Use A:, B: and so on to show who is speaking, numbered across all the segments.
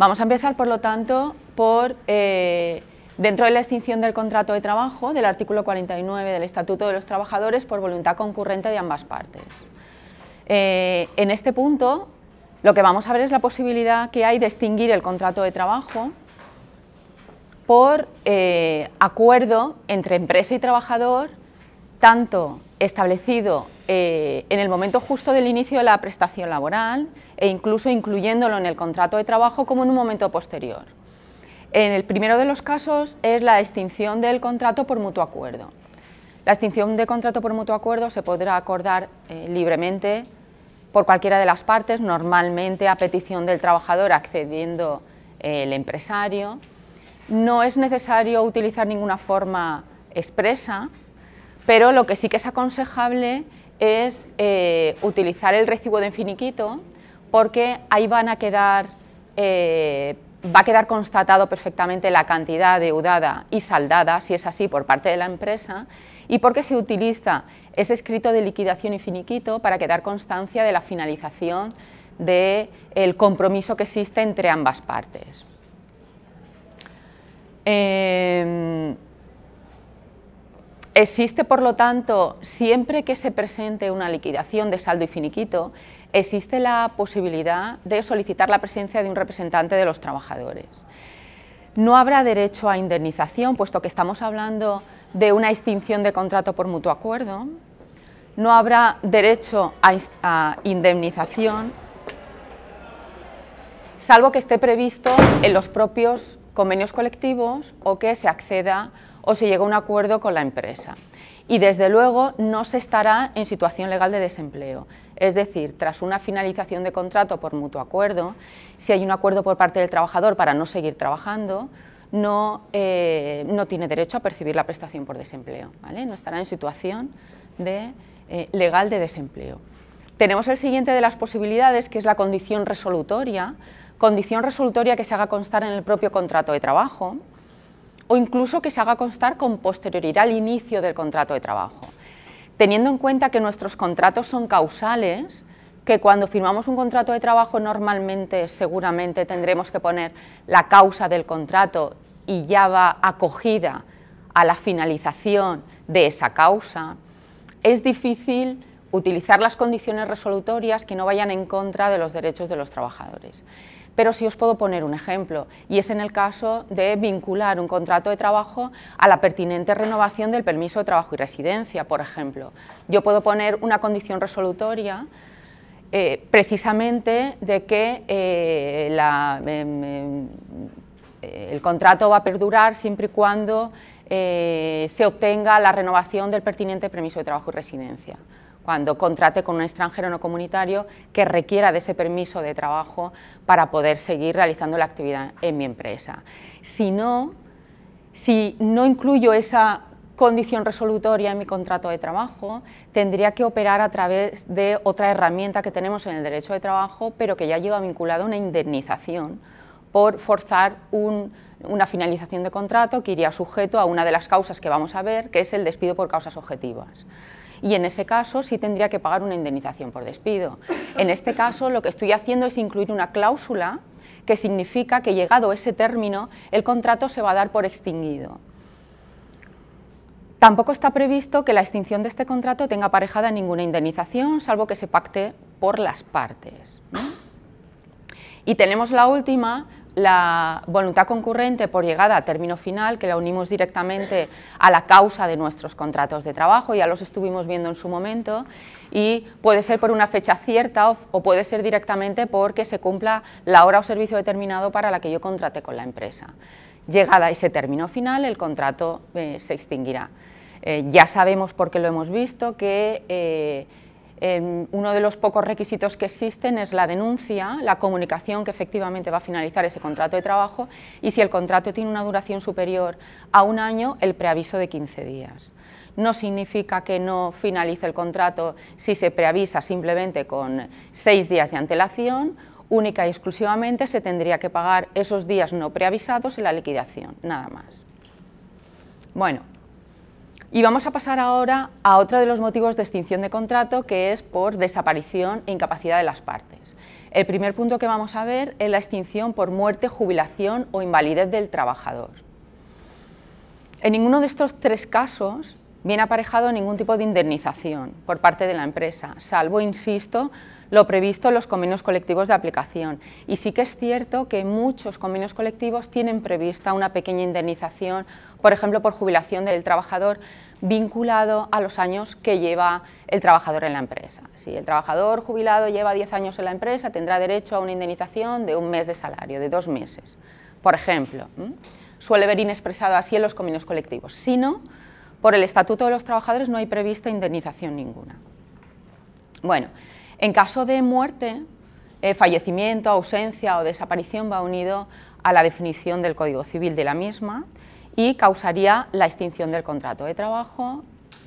A: Vamos a empezar, por lo tanto, por eh, dentro de la extinción del contrato de trabajo del artículo 49 del Estatuto de los Trabajadores por voluntad concurrente de ambas partes. Eh, en este punto, lo que vamos a ver es la posibilidad que hay de extinguir el contrato de trabajo por eh, acuerdo entre empresa y trabajador, tanto establecido eh, en el momento justo del inicio de la prestación laboral e incluso incluyéndolo en el contrato de trabajo como en un momento posterior. En el primero de los casos es la extinción del contrato por mutuo acuerdo. La extinción de contrato por mutuo acuerdo se podrá acordar eh, libremente por cualquiera de las partes, normalmente a petición del trabajador accediendo eh, el empresario. No es necesario utilizar ninguna forma expresa, pero lo que sí que es aconsejable es eh, utilizar el recibo de finiquito porque ahí van a quedar, eh, va a quedar constatado perfectamente la cantidad deudada y saldada, si es así, por parte de la empresa, y porque se utiliza es escrito de liquidación y finiquito para quedar constancia de la finalización del compromiso que existe entre ambas partes. Em, existe, por lo tanto, siempre que se presente una liquidación de saldo y finiquito, existe la posibilidad de solicitar la presencia de un representante de los trabajadores. No habrá derecho a indemnización, puesto que estamos hablando de una extinción de contrato por mutuo acuerdo, no habrá derecho a, indemnización, salvo que esté previsto en los propios convenios colectivos o que se acceda o se llegue a un acuerdo con la empresa. Y desde luego no se estará en situación legal de desempleo. Es decir, tras una finalización de contrato por mutuo acuerdo, si hay un acuerdo por parte del trabajador para no seguir trabajando, no, eh, no tiene derecho a percibir la prestación por desempleo. No estará en situación de eh, legal de desempleo. Tenemos el siguiente de las posibilidades, que es la condición resolutoria, condición resolutoria que se haga constar en el propio contrato de trabajo o incluso que se haga constar con posterioridad al inicio del contrato de trabajo. Teniendo en cuenta que nuestros contratos son causales, que cuando firmamos un contrato de trabajo normalmente, seguramente tendremos que poner la causa del contrato y ya va acogida a la finalización de esa causa es difícil utilizar las condiciones resolutorias que no vayan en contra de los derechos de los trabajadores. Pero sí os puedo poner un ejemplo, y es en el caso de vincular un contrato de trabajo a la pertinente renovación del permiso de trabajo y residencia, por ejemplo. Yo puedo poner una condición resolutoria eh, precisamente de que eh, em, em, el contrato va a perdurar siempre y cuando eh, se obtenga la renovación del pertinente permiso de trabajo y residencia cuando contrate con un extranjero no comunitario que requiera de ese permiso de trabajo para poder seguir realizando la actividad en mi empresa. Si no, si no incluyo esa condición resolutoria en mi contrato de trabajo, tendría que operar a través de otra herramienta que tenemos en el derecho de trabajo, pero que ya lleva vinculada una indemnización por forzar un una finalización de contrato que iría sujeto a una de las causas que vamos a ver, que es el despido por causas objetivas. Y en ese caso sí tendría que pagar una indemnización por despido. En este caso lo que estoy haciendo es incluir una cláusula que significa que llegado ese término el contrato se va a dar por extinguido. Tampoco está previsto que la extinción de este contrato tenga aparejada ninguna indemnización, salvo que se pacte por las partes. Y tenemos la última, la voluntad concurrente por llegada a término final, que la unimos directamente a la causa de nuestros contratos de trabajo, ya los estuvimos viendo en su momento, y puede ser por una fecha cierta o, puede ser directamente porque se cumpla la hora o servicio determinado para la que yo contraté con la empresa. Llegada a ese término final, el contrato eh, se extinguirá. Eh, ya sabemos, porque lo hemos visto, que... Eh, Em, uno de los pocos requisitos que existen es la denuncia, la comunicación que efectivamente va a finalizar ese contrato de trabajo y si el contrato tiene una duración superior a un año, el preaviso de 15 días. No significa que no finalice el contrato si se preavisa simplemente con seis días de antelación, única y exclusivamente se tendría que pagar esos días no preavisados en la liquidación, nada más. Bueno, y vamos a pasar ahora a otro de los motivos de extinción de contrato, que es por desaparición e incapacidad de las partes. El primer punto que vamos a ver es la extinción por muerte, jubilación o invalidez del trabajador. En ninguno de estos tres casos viene aparejado ningún tipo de indemnización por parte de la empresa, salvo, insisto, lo previsto en los convenios colectivos de aplicación. Y sí que es cierto que muchos convenios colectivos tienen prevista una pequeña indemnización, por ejemplo, por jubilación del trabajador vinculado a los años que lleva el trabajador en la empresa. Si el trabajador jubilado lleva 10 años en la empresa, tendrá derecho a una indemnización de un mes de salario, de dos meses, por ejemplo. Suele ver inexpresado así en los convenios colectivos. Si no, por el Estatuto de los Trabajadores no hay prevista indemnización ninguna. Bueno, en caso de muerte, eh, fallecimiento, ausencia o desaparición va unido a la definición del Código Civil de la misma y causaría la extinción del contrato de trabajo,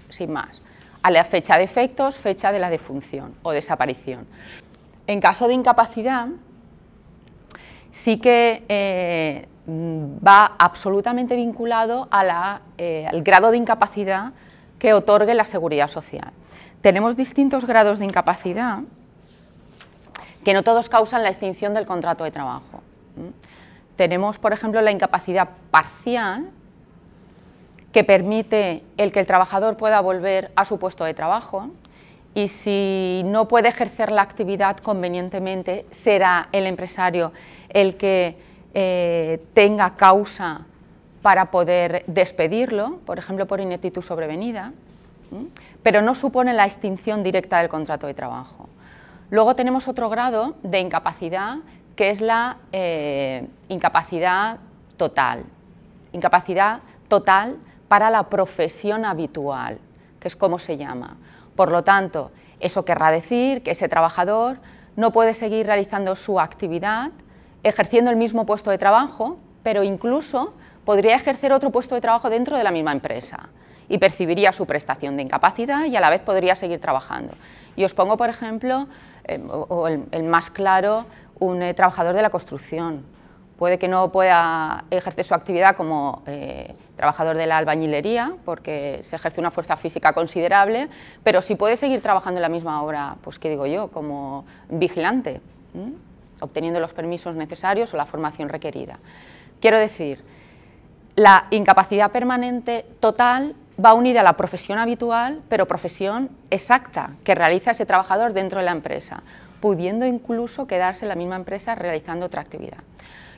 A: sin más, a la fecha de efectos, fecha de la defunción o desaparición. En caso de incapacidad, sí que eh, va absolutamente vinculado eh, al grado de incapacidad que otorgue la seguridad social tenemos distintos grados de incapacidad que no todos causan la extinción del contrato de trabajo. Tenemos, por ejemplo, la incapacidad parcial que permite el que el trabajador pueda volver a su puesto de trabajo y si no puede ejercer la actividad convenientemente, será el empresario el que eh, tenga causa para poder despedirlo, por ejemplo, por ineptitud sobrevenida pero no supone la extinción directa del contrato de trabajo. Luego tenemos otro grado de incapacidad, que es la eh, incapacidad total. Incapacidad total para la profesión habitual, que es como se llama. Por lo tanto, eso querrá decir que ese trabajador no puede seguir realizando su actividad ejerciendo el mismo puesto de trabajo, pero incluso podría ejercer otro puesto de trabajo dentro de la misma empresa y percibiría su prestación de incapacidad y a la vez podría seguir trabajando. Y os pongo, por ejemplo, eh, el, más claro, un eh, trabajador de la construcción. Puede que no pueda ejercer su actividad como eh, trabajador de la albañilería, porque se ejerce una fuerza física considerable, pero si puede seguir trabajando en la misma obra, pues qué digo yo, como vigilante, obteniendo los permisos necesarios o la formación requerida. Quiero decir, la incapacidad permanente total va unida a la profesión habitual, pero profesión exacta que realiza ese trabajador dentro de la empresa, pudiendo incluso quedarse en la misma empresa realizando otra actividad.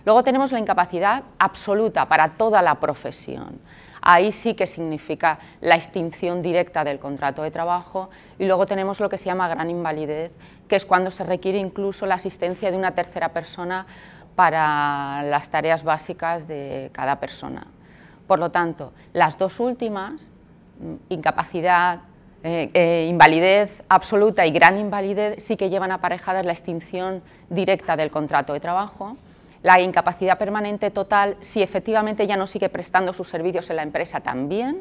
A: Luego tenemos la incapacidad absoluta para toda la profesión. Ahí sí que significa la extinción directa del contrato de trabajo y luego tenemos lo que se llama gran invalidez, que es cuando se requiere incluso la asistencia de una tercera persona para las tareas básicas de cada persona. Por lo tanto, las dos últimas incapacidad, eh, eh, invalidez absoluta y gran invalidez sí que llevan aparejadas la extinción directa del contrato de trabajo, la incapacidad permanente total si efectivamente ya no sigue prestando sus servicios en la empresa también,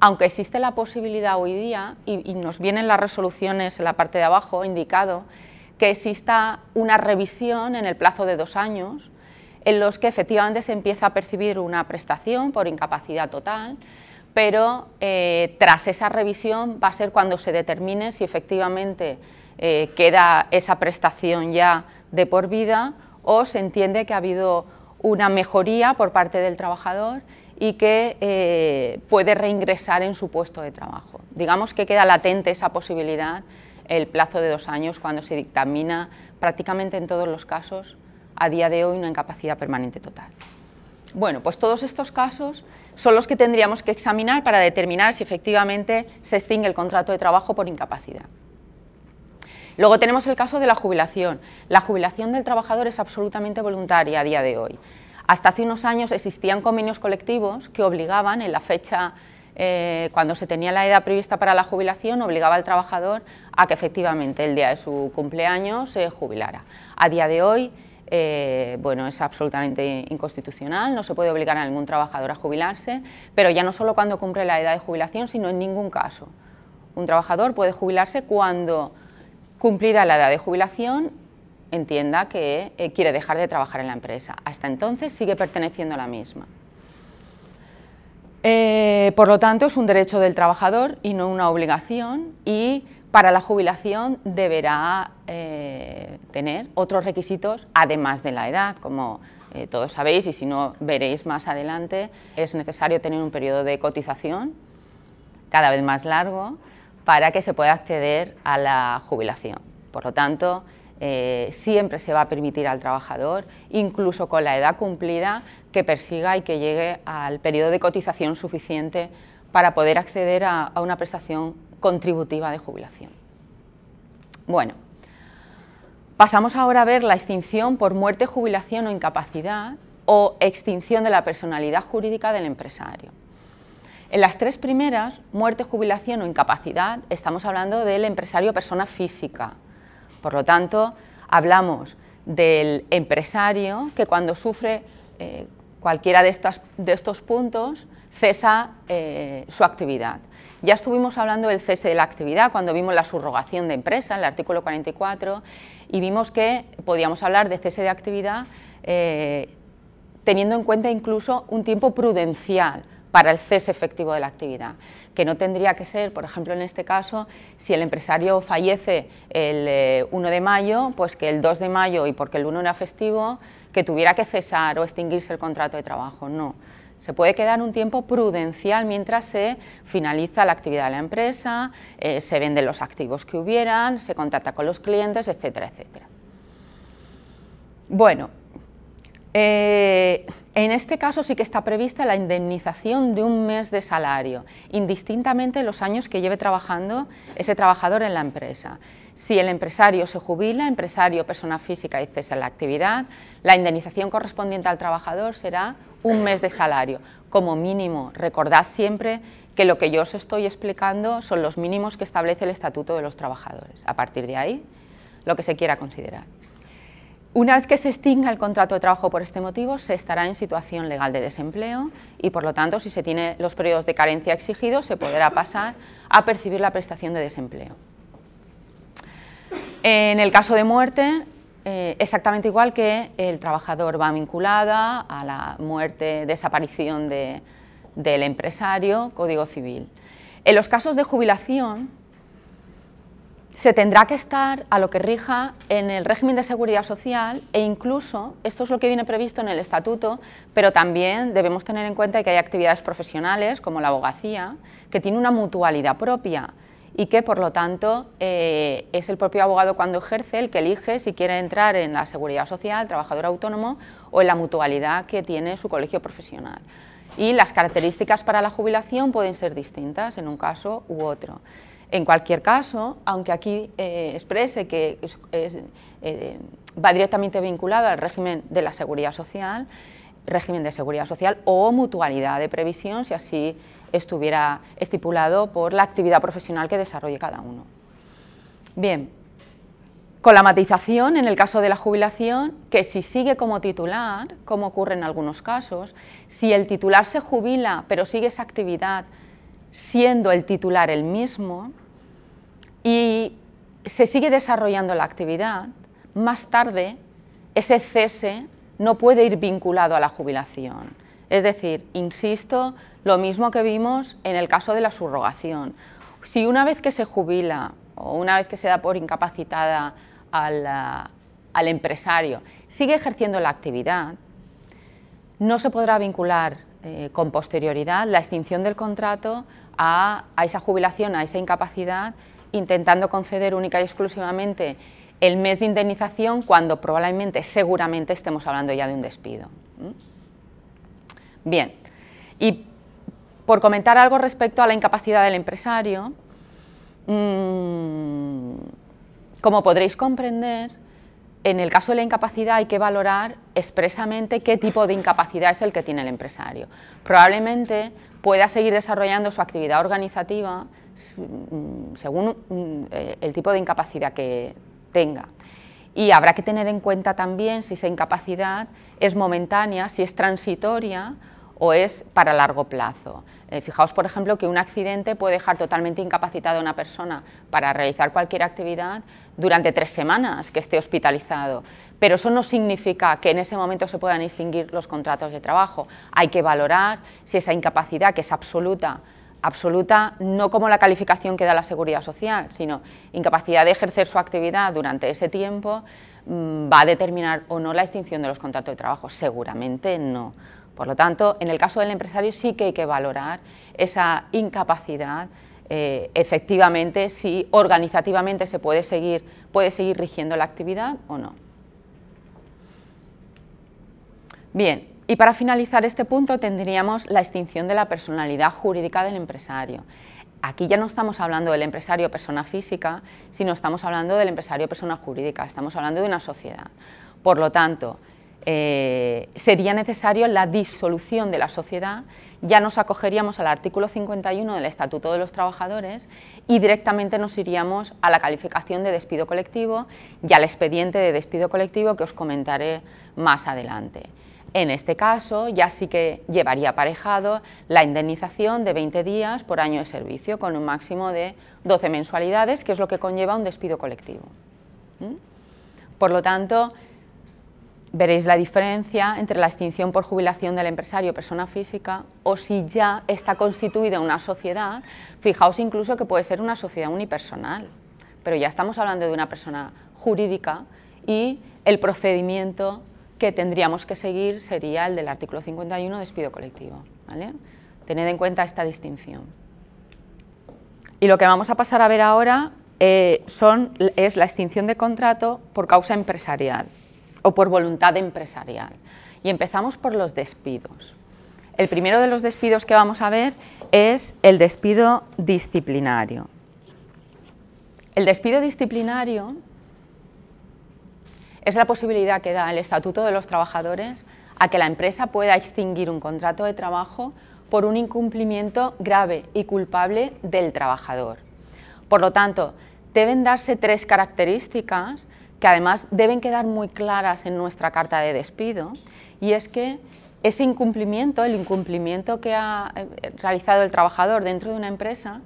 A: aunque existe la posibilidad hoy día, y, y nos vienen las resoluciones en la parte de abajo indicado, que exista una revisión en el plazo de dos años en los que efectivamente se empieza a percibir una prestación por incapacidad total, pero eh, tras esa revisión va a ser cuando se determine si efectivamente eh, queda esa prestación ya de por vida o se entiende que ha habido una mejoría por parte del trabajador y que eh, puede reingresar en su puesto de trabajo. Digamos que queda latente esa posibilidad el plazo de dos años cuando se dictamina prácticamente en todos los casos a día de hoy una incapacidad permanente total. Bueno, pues todos estos casos son los que tendríamos que examinar para determinar si efectivamente se extingue el contrato de trabajo por incapacidad. Luego tenemos el caso de la jubilación. La jubilación del trabajador es absolutamente voluntaria a día de hoy. Hasta hace unos años existían convenios colectivos que obligaban en la fecha eh, cuando se tenía la edad prevista para la jubilación, obligaba al trabajador a que efectivamente el día de su cumpleaños se jubilara. A día de hoy eh, bueno, es absolutamente inconstitucional, no se puede obligar a ningún trabajador a jubilarse, pero ya no solo cuando cumple la edad de jubilación, sino en ningún caso. Un trabajador puede jubilarse cuando, cumplida la edad de jubilación, entienda que eh, quiere dejar de trabajar en la empresa. Hasta entonces sigue perteneciendo a la misma. Eh, por lo tanto, es un derecho del trabajador y no una obligación y para la jubilación deberá eh, tener otros requisitos, además de la edad, como eh, todos sabéis y si no veréis más adelante, es necesario tener un periodo de cotización cada vez más largo para que se pueda acceder a la jubilación. Por lo tanto, eh, siempre se va a permitir al trabajador, incluso con la edad cumplida, que persiga y que llegue al periodo de cotización suficiente para poder acceder a, a una prestación contributiva de jubilación. Bueno, pasamos ahora a ver la extinción por muerte, jubilación o incapacidad o extinción de la personalidad jurídica del empresario. En las tres primeras, muerte, jubilación o incapacidad, estamos hablando del empresario persona física. Por lo tanto, hablamos del empresario que cuando sufre eh, cualquiera de, de, estos puntos cesa eh, su actividad. Ya estuvimos hablando del cese de la actividad cuando vimos la subrogación de empresa, el artículo 44, y vimos que podíamos hablar de cese de actividad eh, teniendo en cuenta incluso un tiempo prudencial para el cese efectivo de la actividad, que no tendría que ser, por ejemplo, en este caso, si el empresario fallece el 1 eh, de mayo, pues que el 2 de mayo y porque el 1 era festivo, que tuviera que cesar o extinguirse el contrato de trabajo, no se puede quedar un tiempo prudencial mientras se finaliza la actividad de la empresa, eh, se venden los activos que hubieran, se contacta con los clientes, etcétera, etcétera. Bueno, eh, en este caso sí que está prevista la indemnización de un mes de salario, indistintamente los años que lleve trabajando ese trabajador en la empresa. Si el empresario se jubila, empresario, persona física y cesa la actividad, la indemnización correspondiente al trabajador será un mes de salario. Como mínimo, recordad siempre que lo que yo os estoy explicando son los mínimos que establece el Estatuto de los Trabajadores. A partir de ahí, lo que se quiera considerar. Una vez que se extinga el contrato de trabajo por este motivo, se estará en situación legal de desempleo y, por lo tanto, si se tiene los periodos de carencia exigidos, se podrá pasar a percibir la prestación de desempleo. En el caso de muerte, eh, exactamente igual que el trabajador va vinculada a la muerte, desaparición del empresario, Código Civil. En los casos de jubilación se tendrá que estar a lo que rija en el régimen de seguridad social e incluso, esto es lo que viene previsto en el estatuto, pero también debemos tener en cuenta que hay actividades profesionales como la abogacía, que tiene una mutualidad propia y que por lo tanto eh, es el propio abogado cuando ejerce el que elige si quiere entrar en la seguridad social, trabajador autónomo o en la mutualidad que tiene su colegio profesional. Y las características para la jubilación pueden ser distintas en un caso u otro. En cualquier caso, aunque aquí eh, exprese que eh, va directamente vinculado al régimen de la seguridad social, régimen de seguridad social o mutualidad de previsión, si así estuviera estipulado por la actividad profesional que desarrolle cada uno. Bien, con la matización en el caso de la jubilación, que si sigue como titular, como ocurre en algunos casos, si el titular se jubila pero sigue esa actividad siendo el titular el mismo y se sigue desarrollando la actividad, más tarde ese cese no puede ir vinculado a la jubilación. Es decir, insisto, lo mismo que vimos en el caso de la subrogación. Si una vez que se jubila o una vez que se da por incapacitada al, ah, empresario sigue ejerciendo la actividad, no se podrá vincular eh, con posterioridad la extinción del contrato a, esa jubilación, a esa incapacidad, intentando conceder única y exclusivamente el mes de indemnización cuando probablemente, seguramente, estemos hablando ya de un despido. Bien, y por comentar algo respecto a la incapacidad del empresario, mm, como podréis comprender, en el caso de la incapacidad hay que valorar expresamente qué tipo de incapacidad es el que tiene el empresario. Probablemente pueda seguir desarrollando su actividad organizativa mm, según mm, eh, el tipo de incapacidad que tenga. Y habrá que tener en cuenta también si esa incapacidad es momentánea, si es transitoria o es para largo plazo. Eh, fijaos, por ejemplo, que un accidente puede dejar totalmente incapacitada a una persona para realizar cualquier actividad durante tres semanas que esté hospitalizado, pero eso no significa que en ese momento se puedan extinguir los contratos de trabajo. Hay que valorar si esa incapacidad, que es absoluta, absoluta no como la calificación que da la seguridad social, sino incapacidad de ejercer su actividad durante ese tiempo, mm, va a determinar o no la extinción de los contratos de trabajo. Seguramente no por lo tanto, en el caso del empresario sí que hay que valorar esa incapacidad. Eh, efectivamente, si organizativamente se puede seguir, puede seguir rigiendo la actividad o no. Bien, y para finalizar este punto tendríamos la extinción de la personalidad jurídica del empresario. Aquí ya no estamos hablando del empresario persona física, sino estamos hablando del empresario persona jurídica, estamos hablando de una sociedad. Por lo tanto, eh, sería necesario la disolución de la sociedad, ya nos acogeríamos al artículo 51 del Estatuto de los Trabajadores y directamente nos iríamos a la calificación de despido colectivo y al expediente de despido colectivo que os comentaré más adelante. En este caso, ya sí que llevaría aparejado la indemnización de 20 días por año de servicio, con un máximo de 12 mensualidades, que es lo que conlleva un despido colectivo. ¿Mm? Por lo tanto, veréis la diferencia entre la extinción por jubilación del empresario persona física o si ya está constituida una sociedad, fijaos incluso que puede ser una sociedad unipersonal, pero ya estamos hablando de una persona jurídica y el procedimiento que tendríamos que seguir sería el del artículo 51 despido colectivo. Tened en cuenta esta distinción. Y lo que vamos a pasar a ver ahora eh, es la extinción de contrato por causa empresarial o por voluntad empresarial. Y empezamos por los despidos. El primero de los despidos que vamos a ver es el despido disciplinario. El despido disciplinario es la posibilidad que da el Estatuto de los Trabajadores a que la empresa pueda extinguir un contrato de trabajo por un incumplimiento grave y culpable del trabajador. Por lo tanto, deben darse tres características que además deben quedar muy claras en nuestra carta de despido, y es que ese incumplimiento, el incumplimiento que ha eh, realizado el trabajador dentro de una empresa,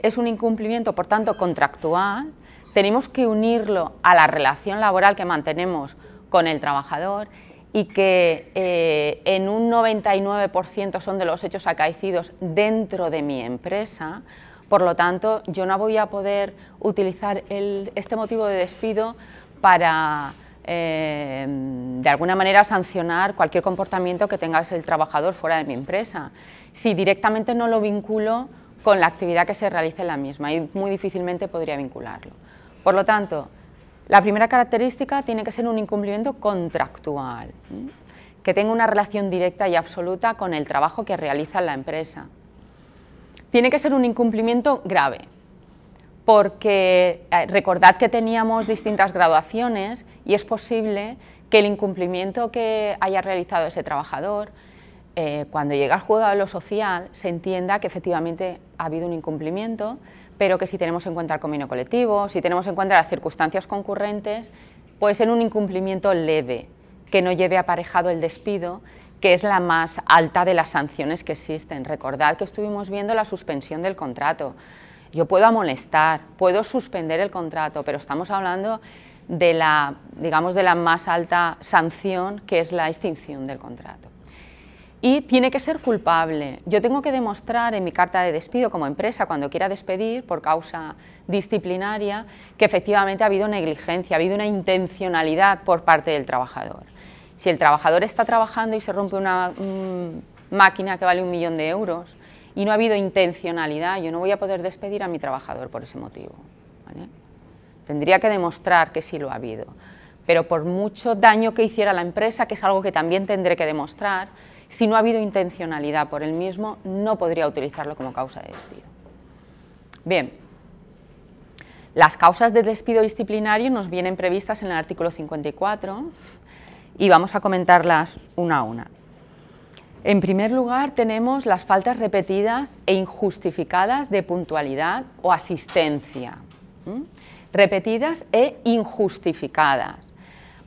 A: es un incumplimiento, por tanto, contractual, tenemos que unirlo a la relación laboral que mantenemos con el trabajador y que eh, en un 99% son de los hechos acaecidos dentro de mi empresa, por lo tanto, yo no voy a poder utilizar este motivo de despido para eh, de alguna manera sancionar cualquier comportamiento que tenga el trabajador fuera de mi empresa. Si directamente no lo vinculo con la actividad que se realice en la misma y muy difícilmente podría vincularlo. Por lo tanto, la primera característica tiene que ser un incumplimiento contractual, que tenga una relación directa y absoluta con el trabajo que realiza la empresa. Tiene que ser un incumplimiento grave, porque eh, recordad que teníamos distintas graduaciones y es posible que el incumplimiento que haya realizado ese trabajador, eh, cuando llega al juego de lo social, se entienda que efectivamente ha habido un incumplimiento, pero que si tenemos en cuenta el convenio colectivo, si tenemos en cuenta las circunstancias concurrentes, puede ser un incumplimiento leve, que no lleve aparejado el despido, que es la más alta de las sanciones que existen. Recordad que estuvimos viendo la suspensión del contrato, yo puedo amonestar, puedo suspender el contrato, pero estamos hablando de la, digamos, de la más alta sanción, que es la extinción del contrato. Y tiene que ser culpable. Yo tengo que demostrar en mi carta de despido como empresa, cuando quiera despedir por causa disciplinaria, que efectivamente ha habido negligencia, ha habido una intencionalidad por parte del trabajador. Si el trabajador está trabajando y se rompe una mm, máquina que vale un millón de euros, y no ha habido intencionalidad, yo no voy a poder despedir a mi trabajador por ese motivo. Tendría que demostrar que sí lo ha habido. Pero por mucho daño que hiciera la empresa, que es algo que también tendré que demostrar, si no ha habido intencionalidad por el mismo, no podría utilizarlo como causa de despido. Bien, las causas de despido disciplinario nos vienen previstas en el artículo 54 y vamos a comentarlas una a una. En primer lugar, tenemos las faltas repetidas e injustificadas de puntualidad o asistencia. Repetidas e injustificadas.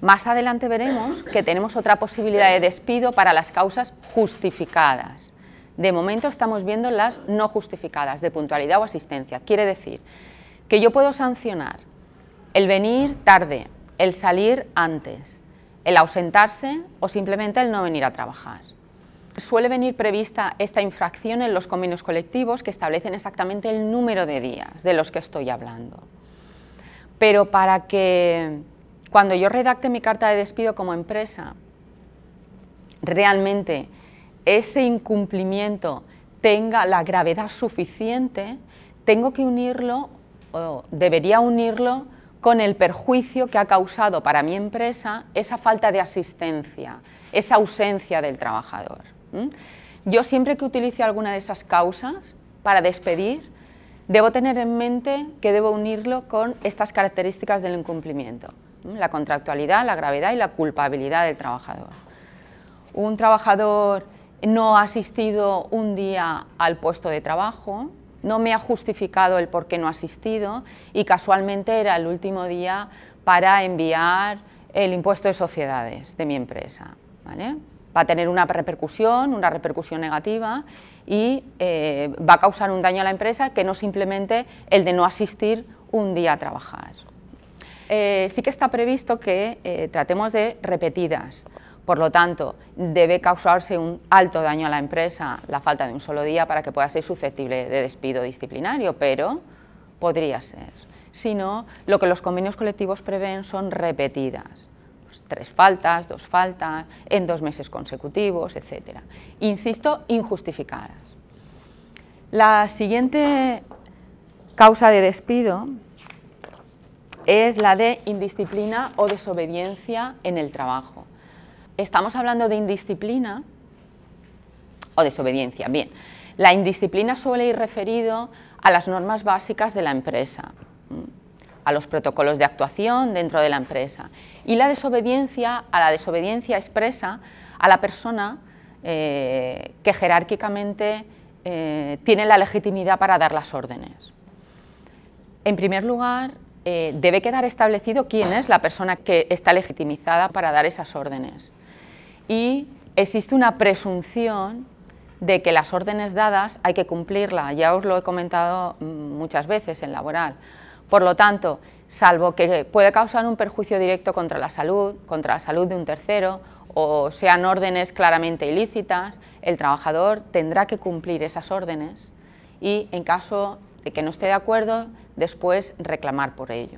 A: Más adelante veremos que tenemos otra posibilidad de despido para las causas justificadas. De momento estamos viendo las no justificadas de puntualidad o asistencia. Quiere decir que yo puedo sancionar el venir tarde, el salir antes, el ausentarse o simplemente el no venir a trabajar suele venir prevista esta infracción en los convenios colectivos que establecen exactamente el número de días de los que estoy hablando. Pero para que cuando yo redacte mi carta de despido como empresa, realmente ese incumplimiento tenga la gravedad suficiente, tengo que unirlo o debería unirlo con el perjuicio que ha causado para mi empresa esa falta de asistencia, esa ausencia del trabajador. Yo siempre que utilice alguna de esas causas para despedir, debo tener en mente que debo unirlo con estas características del incumplimiento, la contractualidad, la gravedad y la culpabilidad del trabajador. Un trabajador no ha asistido un día al puesto de trabajo, no me ha justificado el por qué no ha asistido y casualmente era el último día para enviar el impuesto de sociedades de mi empresa va a tener una repercusión, una repercusión negativa y eh, va a causar un daño a la empresa que no simplemente el de no asistir un día a trabajar. Eh, sí que está previsto que eh, tratemos de repetidas, por lo tanto, debe causarse un alto daño a la empresa la falta de un solo día para que pueda ser susceptible de despido disciplinario, pero podría ser. Si no, lo que los convenios colectivos prevén son repetidas tres faltas, dos faltas, en dos meses consecutivos, etc. Insisto, injustificadas. La siguiente causa de despido es la de indisciplina o desobediencia en el trabajo. Estamos hablando de indisciplina o desobediencia. Bien, la indisciplina suele ir referido a las normas básicas de la empresa, a los protocolos de actuación dentro de la empresa y la desobediencia a la desobediencia expresa a la persona eh, que jerárquicamente eh, tiene la legitimidad para dar las órdenes. En primer lugar, eh, debe quedar establecido quién es la persona que está legitimizada para dar esas órdenes. Y existe una presunción de que las órdenes dadas hay que cumplirlas, Ya os lo he comentado mm, muchas veces en laboral. Por lo tanto, salvo que pueda causar un perjuicio directo contra la salud, contra la salud de un tercero o sean órdenes claramente ilícitas, el trabajador tendrá que cumplir esas órdenes y en caso de que no esté de acuerdo, después reclamar por ello.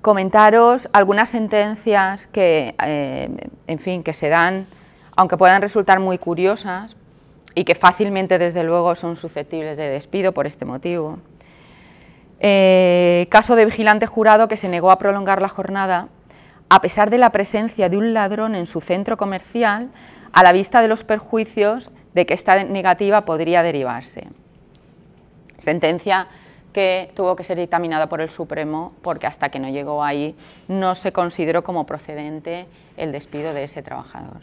A: Comentaros algunas sentencias que, eh, en fin, que se dan, aunque puedan resultar muy curiosas y que fácilmente, desde luego, son susceptibles de despido por este motivo. Eh, caso de vigilante jurado que se negó a prolongar la jornada a pesar de la presencia de un ladrón en su centro comercial a la vista de los perjuicios de que esta negativa podría derivarse. Sentencia que tuvo que ser dictaminada por el Supremo porque hasta que no llegó ahí no se consideró como procedente el despido de ese trabajador.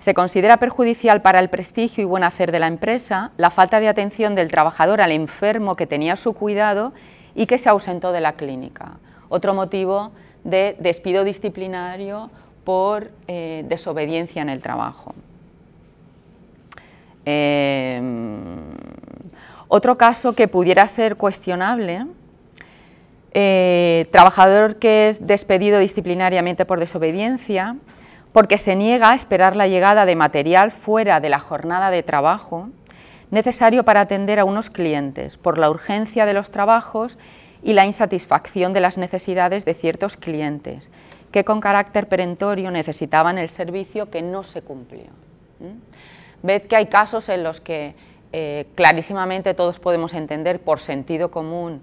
A: Se considera perjudicial para el prestigio y buen hacer de la empresa la falta de atención del trabajador al enfermo que tenía su cuidado y que se ausentó de la clínica. Otro motivo de despido disciplinario por eh, desobediencia en el trabajo. Em, otro caso que pudiera ser cuestionable, eh, trabajador que es despedido disciplinariamente por desobediencia, porque se niega a esperar la llegada de material fuera de la jornada de trabajo necesario para atender a unos clientes por la urgencia de los trabajos y la insatisfacción de las necesidades de ciertos clientes que con carácter perentorio necesitaban el servicio que no se cumplió. Ved que hay casos en los que eh, clarísimamente todos podemos entender por sentido común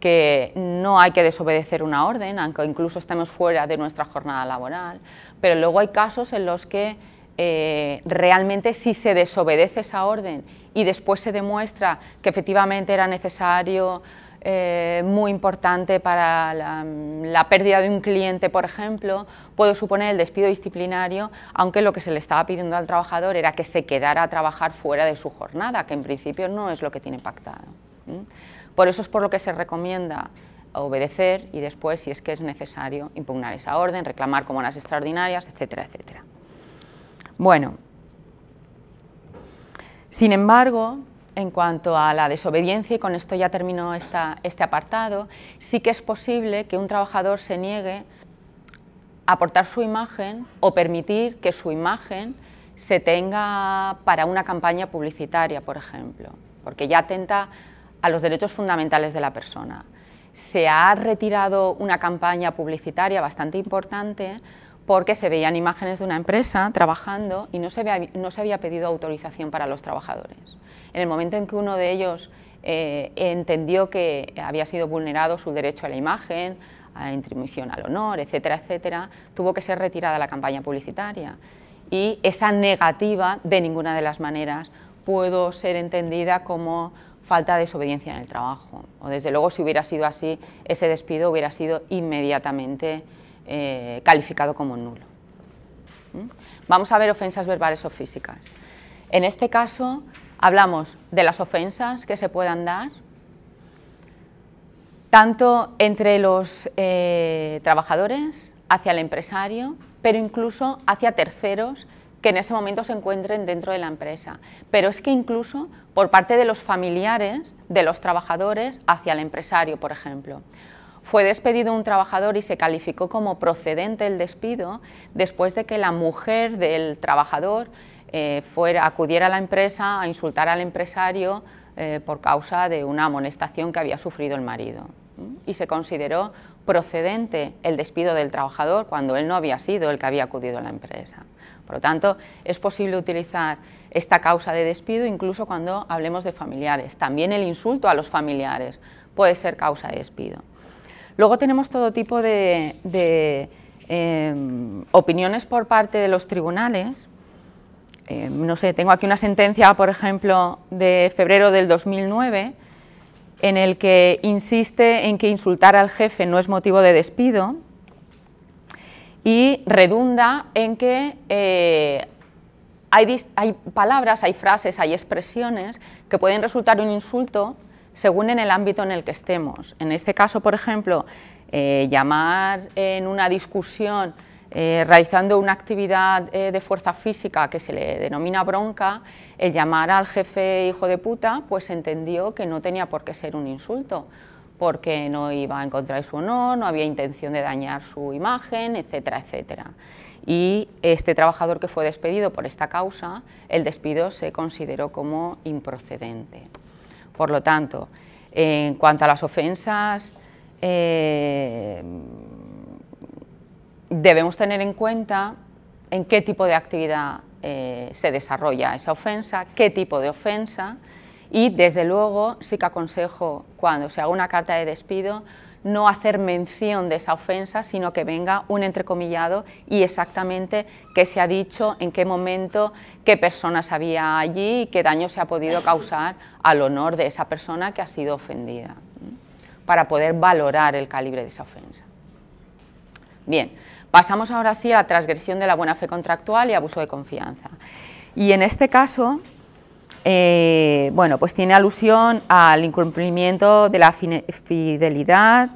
A: que no hay que desobedecer una orden, aunque incluso estemos fuera de nuestra jornada laboral, pero luego hay casos en los que eh, realmente si se desobedece esa orden y después se demuestra que efectivamente era necesario, eh, muy importante para la, pérdida de un cliente, por ejemplo, puede suponer el despido disciplinario, aunque lo que se le estaba pidiendo al trabajador era que se quedara a trabajar fuera de su jornada, que en principio no es lo que tiene pactado. Por eso es por lo que se recomienda obedecer y después, si es que es necesario, impugnar esa orden, reclamar como las extraordinarias, etcétera, etcétera. Bueno, sin embargo, en cuanto a la desobediencia, y con esto ya termino este apartado, sí que es posible que un trabajador se niegue a aportar su imagen o permitir que su imagen se tenga para una campaña publicitaria, por ejemplo, porque ya tenta, a los derechos fundamentales de la persona. Se ha retirado una campaña publicitaria bastante importante porque se veían imágenes de una empresa trabajando y no se, había, no se había pedido autorización para los trabajadores. En el momento en que uno de ellos eh, entendió que había sido vulnerado su derecho a la imagen, a intromisión al honor, etcétera, etcétera, tuvo que ser retirada la campaña publicitaria. Y esa negativa, de ninguna de las maneras, pudo ser entendida como falta de desobediencia en el trabajo. O desde luego, si hubiera sido así, ese despido hubiera sido inmediatamente eh, calificado como nulo. ¿Mm? Vamos a ver ofensas verbales o físicas. En este caso, hablamos de las ofensas que se puedan dar, tanto entre los eh, trabajadores, hacia el empresario, pero incluso hacia terceros que en ese momento se encuentren dentro de la empresa. Pero es que incluso por parte de los familiares de los trabajadores hacia el empresario, por ejemplo. Fue despedido un trabajador y se calificó como procedente el despido después de que la mujer del trabajador eh, fuera, acudiera a la empresa a insultar al empresario eh, por causa de una amonestación que había sufrido el marido. Y se consideró procedente el despido del trabajador cuando él no había sido el que había acudido a la empresa. Por lo tanto, es posible utilizar esta causa de despido incluso cuando hablemos de familiares. También el insulto a los familiares puede ser causa de despido. Luego tenemos todo tipo de, em, opiniones por parte de los tribunales. Em, no sé, tengo aquí una sentencia, por ejemplo, de febrero del 2009, en el que insiste en que insultar al jefe no es motivo de despido y redunda en que eh, hay, hay palabras, hay frases, hay expresiones que pueden resultar un insulto según en el ámbito en el que estemos. En este caso, por ejemplo, eh, llamar en una discusión eh, realizando una actividad de fuerza física que se le denomina bronca, el llamar al jefe hijo de puta, pues entendió que no tenía por qué ser un insulto porque no iba a encontrar su honor, no había intención de dañar su imagen, etcétera, etcétera. Y este trabajador que fue despedido por esta causa, el despido se consideró como improcedente. Por lo tanto, en cuanto a las ofensas, eh, debemos tener en cuenta en qué tipo de actividad eh, se desarrolla esa ofensa, qué tipo de ofensa y desde luego sí que aconsejo cuando se haga una carta de despido no hacer mención de esa ofensa, sino que venga un entrecomillado y exactamente qué se ha dicho, en qué momento, qué personas había allí y qué daño se ha podido causar al honor de esa persona que ha sido ofendida, para poder valorar el calibre de esa ofensa. Bien, pasamos ahora sí a la transgresión de la buena fe contractual y abuso de confianza. Y en este caso, eh, bueno, pues tiene alusión al incumplimiento de la fidelidad,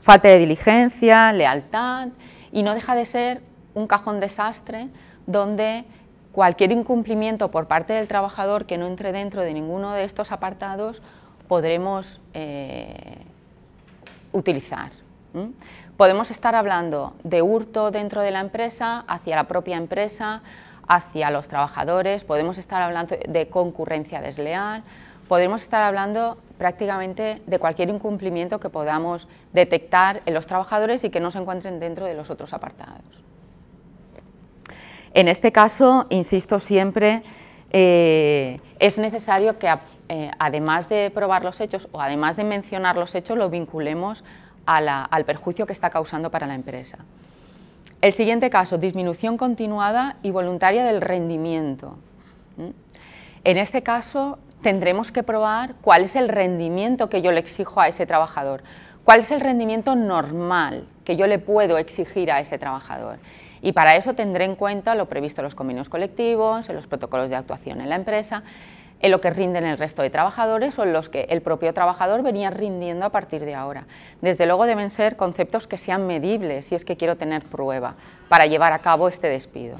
A: falta de diligencia, lealtad, y no deja de ser un cajón desastre donde cualquier incumplimiento por parte del trabajador que no entre dentro de ninguno de estos apartados podremos eh, utilizar. Podemos estar hablando de hurto dentro de la empresa, hacia la propia empresa, hacia los trabajadores, podemos estar hablando de concurrencia desleal, podemos estar hablando prácticamente de cualquier incumplimiento que podamos detectar en los trabajadores y que no se encuentren dentro de los otros apartados. En este caso, insisto siempre, eh, es necesario que eh, además de probar los hechos o además de mencionar los hechos, lo vinculemos al perjuicio que está causando para la empresa. El siguiente caso, disminución continuada y voluntaria del rendimiento. ¿Mm? En este caso tendremos que probar cuál es el rendimiento que yo le exijo a ese trabajador, cuál es el rendimiento normal que yo le puedo exigir a ese trabajador. Y para eso tendré en cuenta lo previsto en los convenios colectivos, en los protocolos de actuación en la empresa en lo que rinden el resto de trabajadores o en los que el propio trabajador venía rindiendo a partir de ahora. Desde luego deben ser conceptos que sean medibles, si es que quiero tener prueba, para llevar a cabo este despido.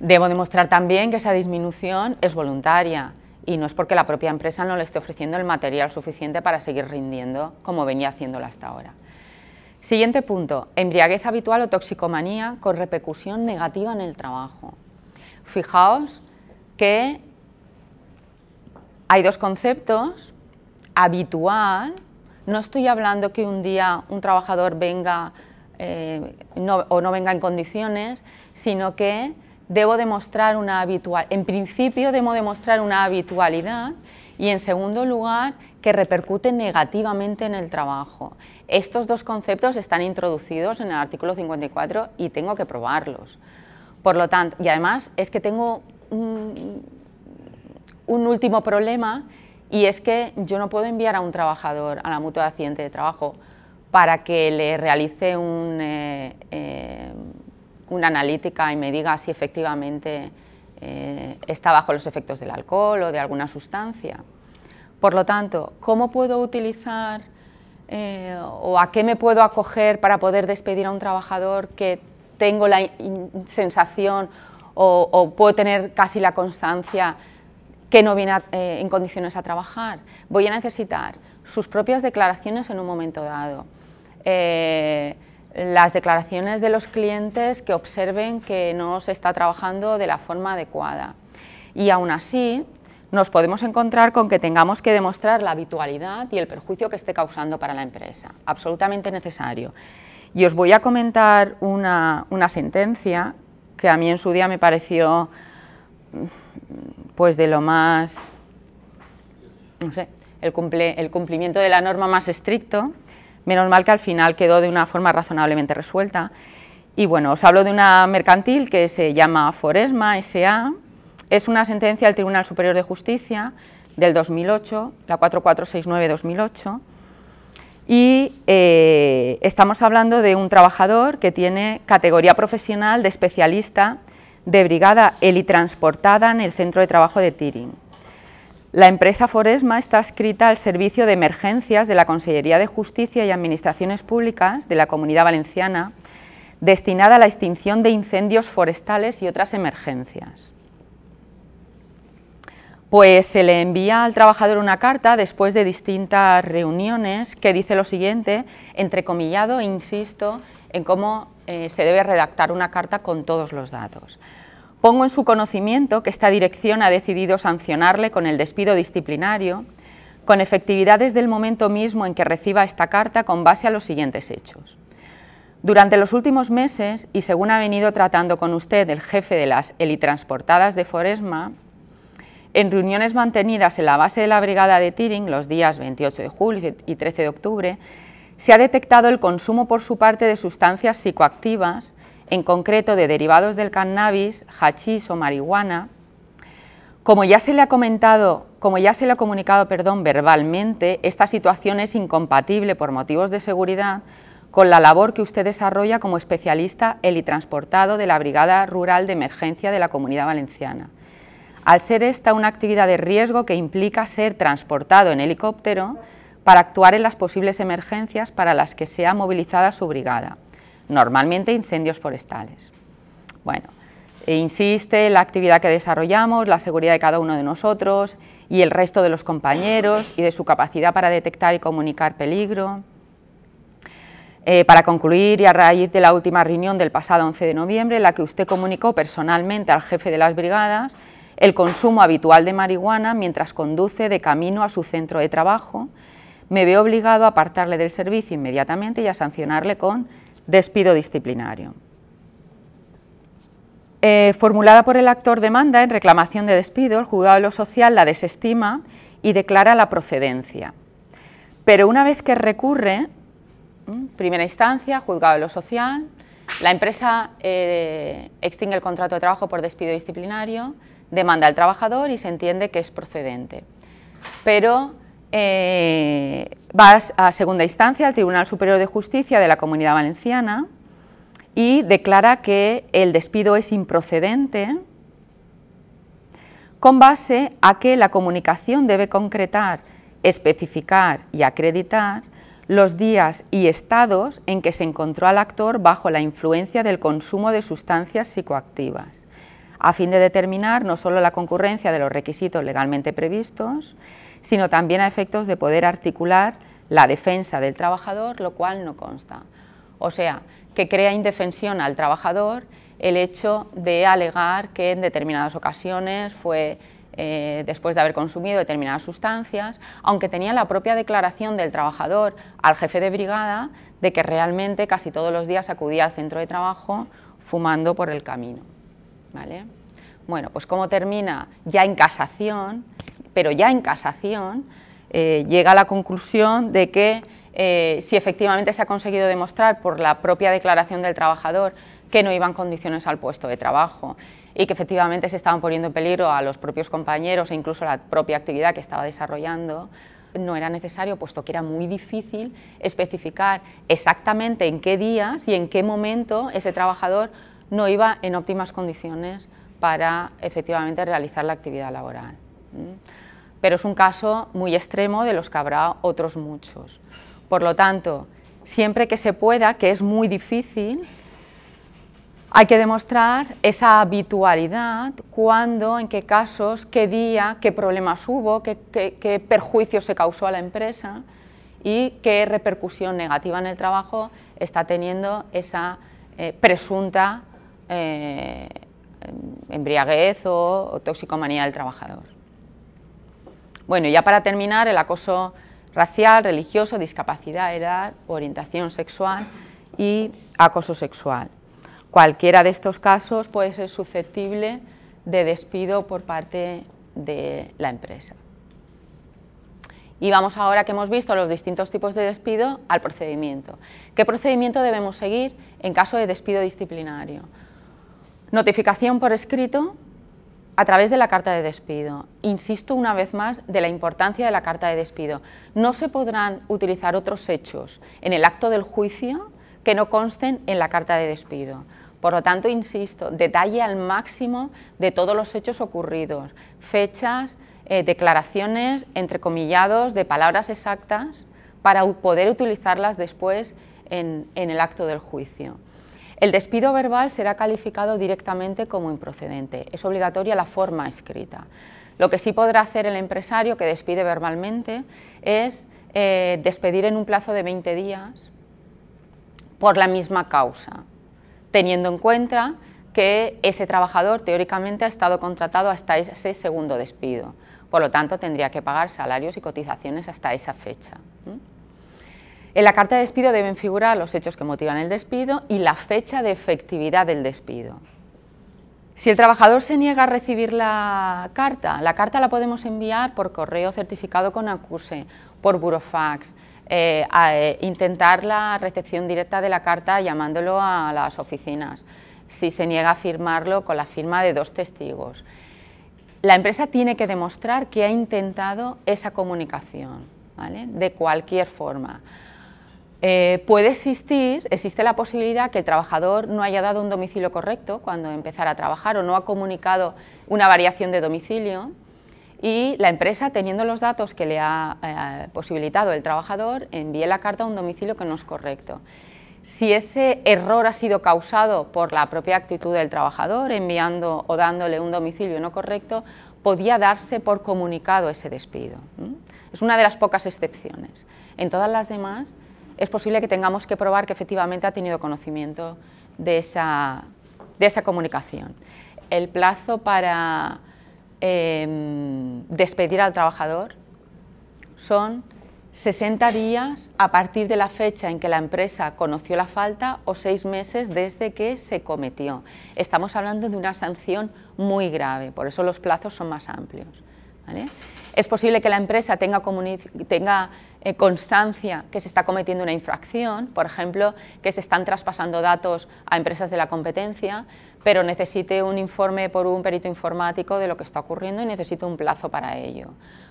A: Debo demostrar también que esa disminución es voluntaria y no es porque la propia empresa no le esté ofreciendo el material suficiente para seguir rindiendo como venía haciéndolo hasta ahora. Siguiente punto, embriaguez habitual o toxicomanía con repercusión negativa en el trabajo fijaos que hay dos conceptos, habitual, no estoy hablando que un día un trabajador venga eh, o no venga en condiciones, sino que debo demostrar una habitual, en principio debo demostrar una habitualidad y en segundo lugar que repercute negativamente en el trabajo. Estos dos conceptos están introducidos en el artículo 54 y tengo que probarlos. Por lo tanto, y además es que tengo un, último problema y es que yo no puedo enviar a un trabajador a la mutua de accidente de trabajo para que le realice eh, eh, una analítica y me diga si efectivamente eh, está bajo los efectos del alcohol o de alguna sustancia. Por lo tanto, ¿cómo puedo utilizar o a qué me puedo acoger para poder despedir a un trabajador que tengo la sensación o, puedo tener casi la constancia que no viene eh, en condiciones a trabajar. Voy a necesitar sus propias declaraciones en un momento dado. Eh, las declaraciones de los clientes que observen que no se está trabajando de la forma adecuada. Y aún así, nos podemos encontrar con que tengamos que demostrar la habitualidad y el perjuicio que esté causando para la empresa. Absolutamente necesario. Y os voy a comentar una, sentencia que a mí en su día me pareció pues de lo más, no sé, el, el cumplimiento de la norma más estricto, menos mal que al final quedó de una forma razonablemente resuelta. Y bueno, os hablo de una mercantil que se llama Foresma S.A., es una sentencia del Tribunal Superior de Justicia del 2008, la 4469-2008, y eh, estamos hablando de un trabajador que tiene categoría profesional de especialista de brigada helitransportada en el centro de trabajo de Tiring. La empresa Foresma está adscrita al servicio de emergencias de la Consellería de Justicia y Administraciones Públicas de la Comunidad Valenciana, destinada a la extinción de incendios forestales y otras emergencias pues se le envía al trabajador una carta después de distintas reuniones que dice lo siguiente, entrecomillado, insisto, en cómo eh, se debe redactar una carta con todos los datos. Pongo en su conocimiento que esta dirección ha decidido sancionarle con el despido disciplinario, con efectividad desde el momento mismo en que reciba esta carta con base a los siguientes hechos. Durante los últimos meses, y según ha venido tratando con usted el jefe de las elitransportadas de Foresma, en reuniones mantenidas en la base de la Brigada de Tiring los días 28 de julio y 13 de octubre, se ha detectado el consumo por su parte de sustancias psicoactivas, en concreto de derivados del cannabis, hachís o marihuana. Como ya se le ha comentado, como ya se ha comunicado, perdón, verbalmente, esta situación es incompatible por motivos de seguridad con la labor que usted desarrolla como especialista helitransportado de la Brigada Rural de Emergencia de la Comunidad Valenciana al ser esta una actividad de riesgo que implica ser transportado en helicóptero para actuar en las posibles emergencias para las que sea movilizada su brigada, normalmente incendios forestales. Bueno, insiste en la actividad que desarrollamos, la seguridad de cada uno de nosotros y el resto de los compañeros y de su capacidad para detectar y comunicar peligro. Eh, para concluir, y a raíz de la última reunión del pasado 11 de noviembre, en la que usted comunicó personalmente al jefe de las brigadas el consumo habitual de marihuana mientras conduce de camino a su centro de trabajo, me veo obligado a apartarle del servicio inmediatamente y a sancionarle con despido disciplinario. Eh, formulada por el actor demanda en reclamación de despido, el juzgado de lo social la desestima y declara la procedencia. Pero una vez que recurre, primera instancia, juzgado de lo social, la empresa eh, extingue el contrato de trabajo por despido disciplinario, demanda al trabajador y se entiende que es procedente. Pero eh, va a segunda instancia al Tribunal Superior de Justicia de la Comunidad Valenciana y declara que el despido es improcedente con base a que la comunicación debe concretar, especificar y acreditar los días y estados en que se encontró al actor bajo la influencia del consumo de sustancias psicoactivas a fin de determinar no solo la concurrencia de los requisitos legalmente previstos, sino también a efectos de poder articular la defensa del trabajador, lo cual no consta. O sea, que crea indefensión al trabajador el hecho de alegar que en determinadas ocasiones fue eh, después de haber consumido determinadas sustancias, aunque tenía la propia declaración del trabajador al jefe de brigada de que realmente casi todos los días acudía al centro de trabajo fumando por el camino. ¿vale? Bueno, pues cómo termina ya en casación, pero ya en casación eh, llega a la conclusión de que eh, si efectivamente se ha conseguido demostrar por la propia declaración del trabajador que no iban condiciones al puesto de trabajo y que efectivamente se estaban poniendo en peligro a los propios compañeros e incluso la propia actividad que estaba desarrollando, no era necesario, puesto que era muy difícil especificar exactamente en qué días y en qué momento ese trabajador no iba en óptimas condiciones para efectivamente realizar la actividad laboral. Pero es un caso muy extremo de los que habrá otros muchos. Por lo tanto, siempre que se pueda, que es muy difícil, hay que demostrar esa habitualidad, cuándo, en qué casos, qué día, qué problemas hubo, qué, perjuicio se causó a la empresa y qué repercusión negativa en el trabajo está teniendo esa eh, presunta eh, embriaguez o, o toxicomanía del trabajador. Bueno, ya para terminar, el acoso racial, religioso, discapacidad, edad, orientación sexual y acoso sexual. Cualquiera de estos casos puede ser susceptible de despido por parte de la empresa. Y vamos ahora que hemos visto los distintos tipos de despido al procedimiento. ¿Qué procedimiento debemos seguir en caso de despido disciplinario? Notificación por escrito a través de la carta de despido. Insisto una vez más de la importancia de la carta de despido. No se podrán utilizar otros hechos en el acto del juicio que no consten en la carta de despido. Por lo tanto, insisto, detalle al máximo de todos los hechos ocurridos, fechas, eh, declaraciones, entrecomillados, de palabras exactas, para poder utilizarlas después en el acto del juicio. El despido verbal será calificado directamente como improcedente. Es obligatoria la forma escrita. Lo que sí podrá hacer el empresario que despide verbalmente es eh, despedir en un plazo de 20 días por la misma causa, teniendo en cuenta que ese trabajador teóricamente ha estado contratado hasta ese segundo despido. Por lo tanto, tendría que pagar salarios y cotizaciones hasta esa fecha. En la carta de despido deben figurar los hechos que motivan el despido y la fecha de efectividad del despido. Si el trabajador se niega a recibir la carta, la carta la podemos enviar por correo certificado con acuse, por burofax, eh, eh, intentar la recepción directa de la carta llamándolo a las oficinas, si se niega a firmarlo con la firma de dos testigos. La empresa tiene que demostrar que ha intentado esa comunicación, de cualquier forma. Eh, puede existir, existe la posibilidad que el trabajador no haya dado un domicilio correcto cuando empezara a trabajar o no ha comunicado una variación de domicilio y la empresa, teniendo los datos que le ha eh, posibilitado el trabajador, envíe la carta a un domicilio que no es correcto. Si ese error ha sido causado por la propia actitud del trabajador, enviando o dándole un domicilio no correcto, podía darse por comunicado ese despido. Es una de las pocas excepciones. En todas las demás, es posible que tengamos que probar que efectivamente ha tenido conocimiento de esa, de esa comunicación. El plazo para em, despedir al trabajador son 60 días a partir de la fecha en que la empresa conoció la falta o seis meses desde que se cometió. Estamos hablando de una sanción muy grave, por eso los plazos son más amplios. Es posible que la empresa tenga, tenga eh, constancia que se está cometiendo una infracción, por ejemplo, que se están traspasando datos a empresas de la competencia, pero necesite un informe por un perito informático de lo que está ocurriendo y necesite un plazo para ello.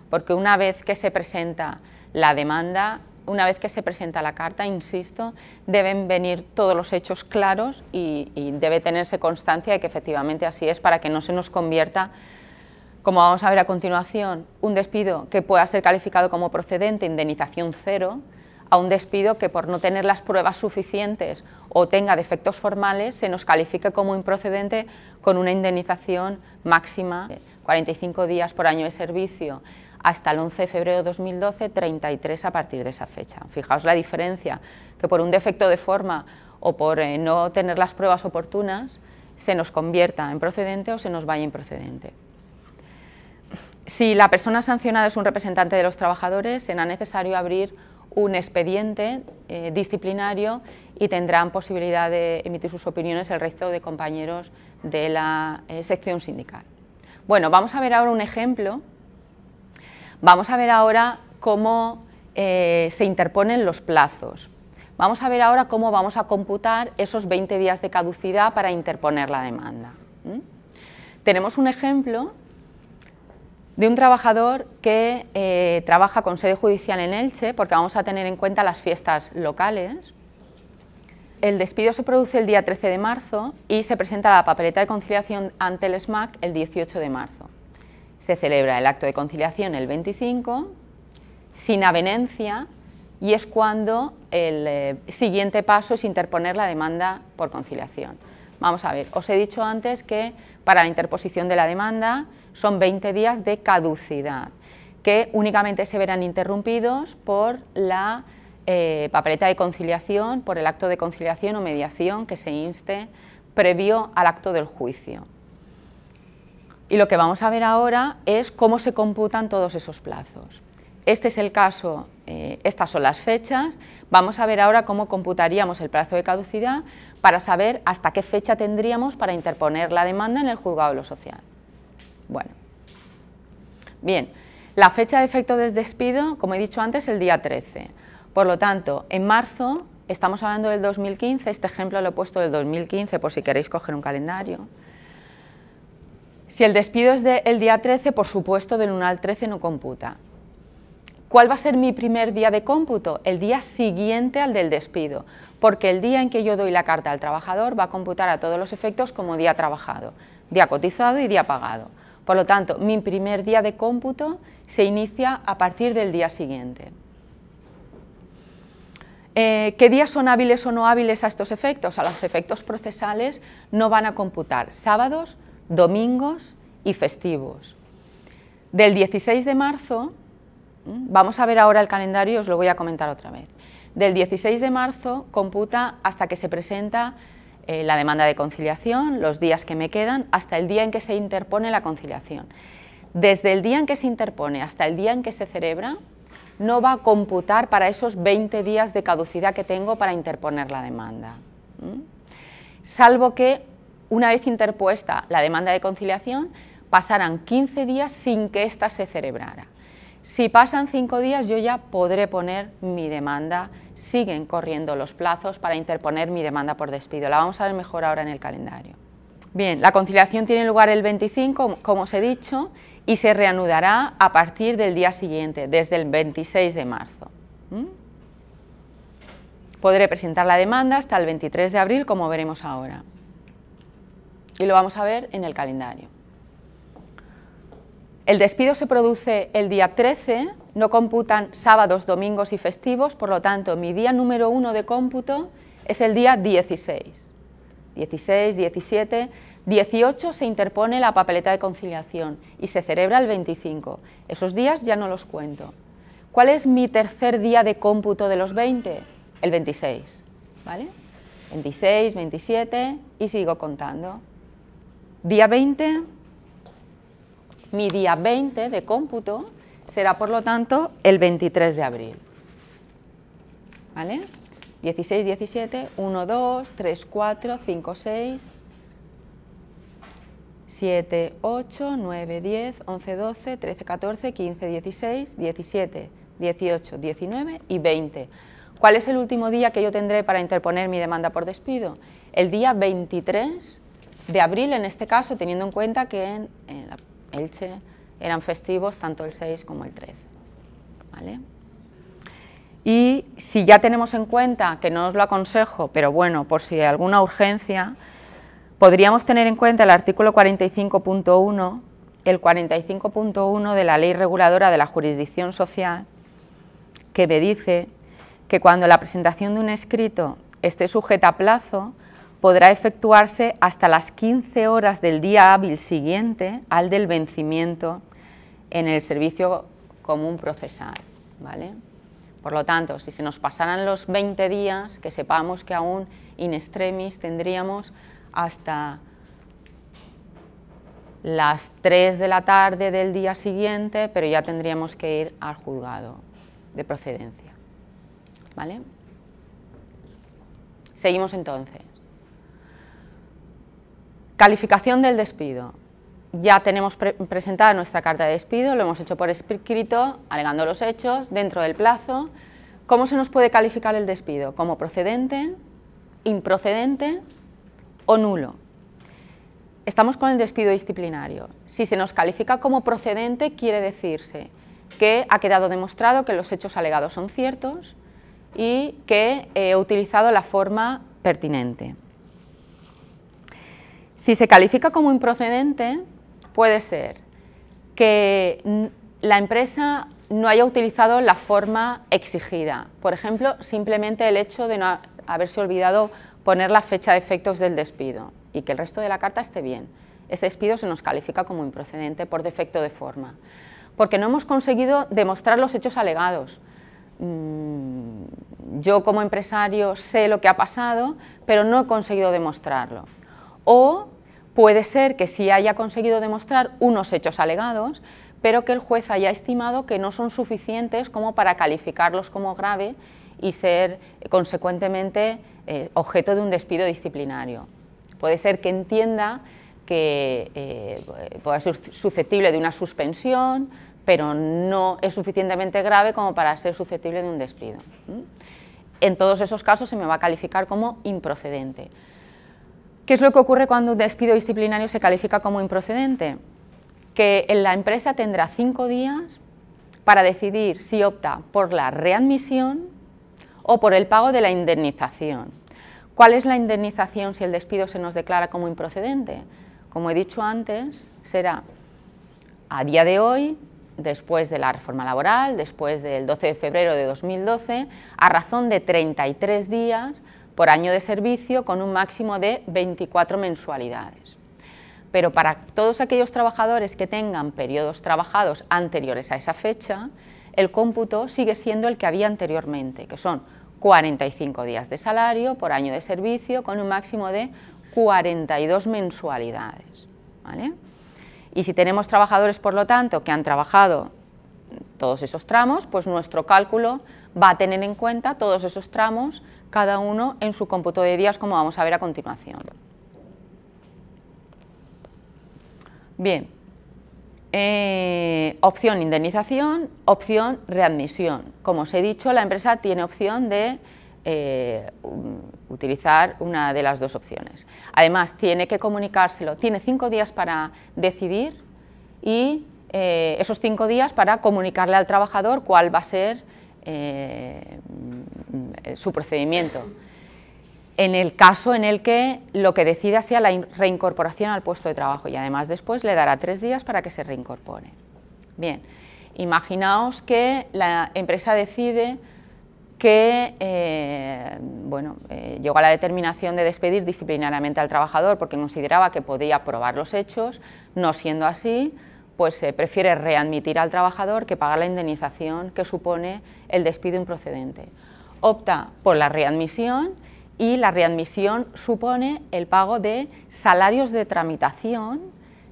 A: Porque una vez que se presenta la demanda, una vez que se presenta la carta, insisto, deben venir todos los hechos claros y debe tenerse constancia de que efectivamente así es para que no se nos convierta como vamos a ver a continuación, un despido que pueda ser calificado como procedente, indemnización cero, a un despido que por no tener las pruebas suficientes o tenga defectos formales se nos califique como improcedente con una indemnización máxima, 45 días por año de servicio, hasta el 11 de febrero de 2012, 33 a partir de esa fecha. Fijaos la diferencia, que por un defecto de forma o por eh, no tener las pruebas oportunas se nos convierta en procedente o se nos vaya improcedente. Si la persona sancionada es un representante de los trabajadores, será necesario abrir un expediente eh, disciplinario y tendrán posibilidad de emitir sus opiniones el resto de compañeros de la eh, sección sindical. Bueno, vamos a ver ahora un ejemplo. Vamos a ver ahora cómo eh, se interponen los plazos. Vamos a ver ahora cómo vamos a computar esos 20 días de caducidad para interponer la demanda. Tenemos un ejemplo de un trabajador que eh, trabaja con sede judicial en Elche, porque vamos a tener en cuenta las fiestas locales. El despido se produce el día 13 de marzo y se presenta la papeleta de conciliación ante el SMAC el 18 de marzo. Se celebra el acto de conciliación el 25, sin avenencia, y es cuando el eh, siguiente paso es interponer la demanda por conciliación. Vamos a ver, os he dicho antes que para la interposición de la demanda son 20 días de caducidad, que únicamente se verán interrumpidos por la eh, papeleta de conciliación, por el acto de conciliación o mediación que se inste previo al acto del juicio. Y lo que vamos a ver ahora es cómo se computan todos esos plazos. Este es el caso, eh, estas son las fechas. Vamos a ver ahora cómo computaríamos el plazo de caducidad para saber hasta qué fecha tendríamos para interponer la demanda en el juzgado de lo social. Bueno, bien, la fecha de efecto del despido, como he dicho antes, el día 13. Por lo tanto, en marzo, estamos hablando del 2015, este ejemplo lo he puesto del 2015 por si queréis coger un calendario. Si el despido es del día 13, por supuesto, del 1 al 13 no computa. ¿Cuál va a ser mi primer día de cómputo? El día siguiente al del despido, porque el día en que yo doy la carta al trabajador va a computar a todos los efectos como día trabajado, día cotizado y día pagado. Por lo tanto, mi primer día de cómputo se inicia a partir del día siguiente. Eh, ¿Qué días son hábiles o no hábiles a estos efectos? A los efectos procesales no van a computar sábados, domingos y festivos. Del 16 de marzo, vamos a ver ahora el calendario os lo voy a comentar otra vez. Del 16 de marzo computa hasta que se presenta eh, la demanda de conciliación, los días que me quedan, hasta el día en que se interpone la conciliación. Desde el día en que se interpone hasta el día en que se celebra, no va a computar para esos 20 días de caducidad que tengo para interponer la demanda. Salvo que, una vez interpuesta la demanda de conciliación, pasaran 15 días sin que ésta se celebrara. Si pasan cinco días yo ya podré poner mi demanda, siguen corriendo los plazos para interponer mi demanda por despido. La vamos a ver mejor ahora en el calendario. Bien, la conciliación tiene lugar el 25, como os he dicho, y se reanudará a partir del día siguiente, desde el 26 de marzo. ¿Mm? Podré presentar la demanda hasta el 23 de abril, como veremos ahora. Y lo vamos a ver en el calendario. El despido se produce el día 13, no computan sábados, domingos y festivos, por lo tanto, mi día número uno de cómputo es el día 16. 16, 17, 18 se interpone la papeleta de conciliación y se celebra el 25. Esos días ya no los cuento. ¿Cuál es mi tercer día de cómputo de los 20? El 26, ¿vale? 26, 27 y sigo contando. Día 20, mi día 20 de cómputo será, por lo tanto, el 23 de abril. ¿Vale? 16, 17, 1, 2, 3, 4, 5, 6, 7, 8, 9, 10, 11, 12, 13, 14, 15, 16, 17, 18, 19 y 20. ¿Cuál es el último día que yo tendré para interponer mi demanda por despido? El día 23 de abril, en este caso, teniendo en cuenta que en, la Elche, eran festivos tanto el 6 como el 13. ¿vale? Y si ya tenemos en cuenta, que no os lo aconsejo, pero bueno, por si hay alguna urgencia, podríamos tener en cuenta el artículo 45.1, el 45.1 de la Ley Reguladora de la Jurisdicción Social, que me dice que cuando la presentación de un escrito esté sujeta a plazo, podrá efectuarse hasta las 15 horas del día hábil siguiente al del vencimiento en el servicio común procesal. ¿vale? Por lo tanto, si se nos pasaran los 20 días, que sepamos que aún in extremis tendríamos hasta las 3 de la tarde del día siguiente, pero ya tendríamos que ir al juzgado de procedencia. ¿Vale? Seguimos entonces. Calificación del despido. Ya tenemos presentada nuestra carta de despido, lo hemos hecho por escrito, alegando los hechos, dentro del plazo. ¿Cómo se nos puede calificar el despido? Como procedente, improcedente o nulo. Estamos con el despido disciplinario. Si se nos califica como procedente, quiere decirse que ha quedado demostrado que los hechos alegados son ciertos y que he utilizado la forma pertinente. Si se califica como improcedente, puede ser que la empresa no haya utilizado la forma exigida. Por ejemplo, simplemente el hecho de no haberse olvidado poner la fecha de efectos del despido y que el resto de la carta esté bien. Ese despido se nos califica como improcedente por defecto de forma, porque no hemos conseguido demostrar los hechos alegados. Mm, yo como empresario sé lo que ha pasado, pero no he conseguido demostrarlo. O Puede ser que sí haya conseguido demostrar unos hechos alegados, pero que el juez haya estimado que no son suficientes como para calificarlos como grave y ser eh, consecuentemente eh, objeto de un despido disciplinario. Puede ser que entienda que puede eh, pueda ser susceptible de una suspensión, pero no es suficientemente grave como para ser susceptible de un despido. En todos esos casos se me va a calificar como improcedente. ¿Qué es lo que ocurre cuando un despido disciplinario se califica como improcedente? Que la empresa tendrá cinco días para decidir si opta por la readmisión o por el pago de la indemnización. ¿Cuál es la indemnización si el despido se nos declara como improcedente? Como he dicho antes, será a día de hoy, después de la reforma laboral, después del 12 de febrero de 2012, a razón de 33 días por año de servicio con un máximo de 24 mensualidades. Pero para todos aquellos trabajadores que tengan periodos trabajados anteriores a esa fecha, el cómputo sigue siendo el que había anteriormente, que son 45 días de salario por año de servicio con un máximo de 42 mensualidades. Y si tenemos trabajadores, por lo tanto, que han trabajado todos esos tramos, pues nuestro cálculo va a tener en cuenta todos esos tramos cada uno en su cómputo de días, como vamos a ver a continuación. Bien, eh, opción indemnización, opción readmisión. Como os he dicho, la empresa tiene opción de eh, utilizar una de las dos opciones. Además, tiene que comunicárselo, tiene cinco días para decidir y eh, esos cinco días para comunicarle al trabajador cuál va a ser eh, mm, su procedimiento. En el caso en el que lo que decida sea la reincorporación al puesto de trabajo y además después le dará tres días para que se reincorpore. Bien, imaginaos que la empresa decide que eh, bueno, eh, llegó a la determinación de despedir disciplinariamente al trabajador porque consideraba que podía probar los hechos, no siendo así, pues se eh, prefiere readmitir al trabajador que pagar la indemnización que supone el despido improcedente. Opta por la readmisión y la readmisión supone el pago de salarios de tramitación,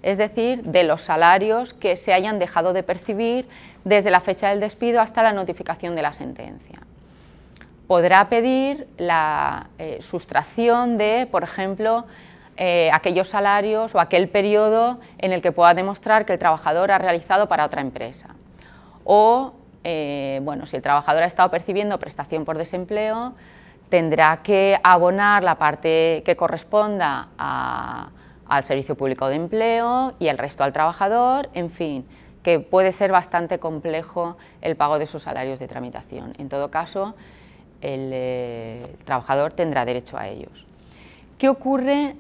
A: es decir, de los salarios que se hayan dejado de percibir desde la fecha del despido hasta la notificación de la sentencia. Podrá pedir la eh, sustracción de, por ejemplo, eh, aquellos salarios o aquel periodo en el que pueda demostrar que el trabajador ha realizado para otra empresa. O, eh, bueno, si el trabajador ha estado percibiendo prestación por desempleo, tendrá que abonar la parte que corresponda al Servicio Público de Empleo y el resto al trabajador, en fin, que puede ser bastante complejo el pago de sus salarios de tramitación. En todo caso, el eh, trabajador tendrá derecho a ellos. ¿Qué ocurre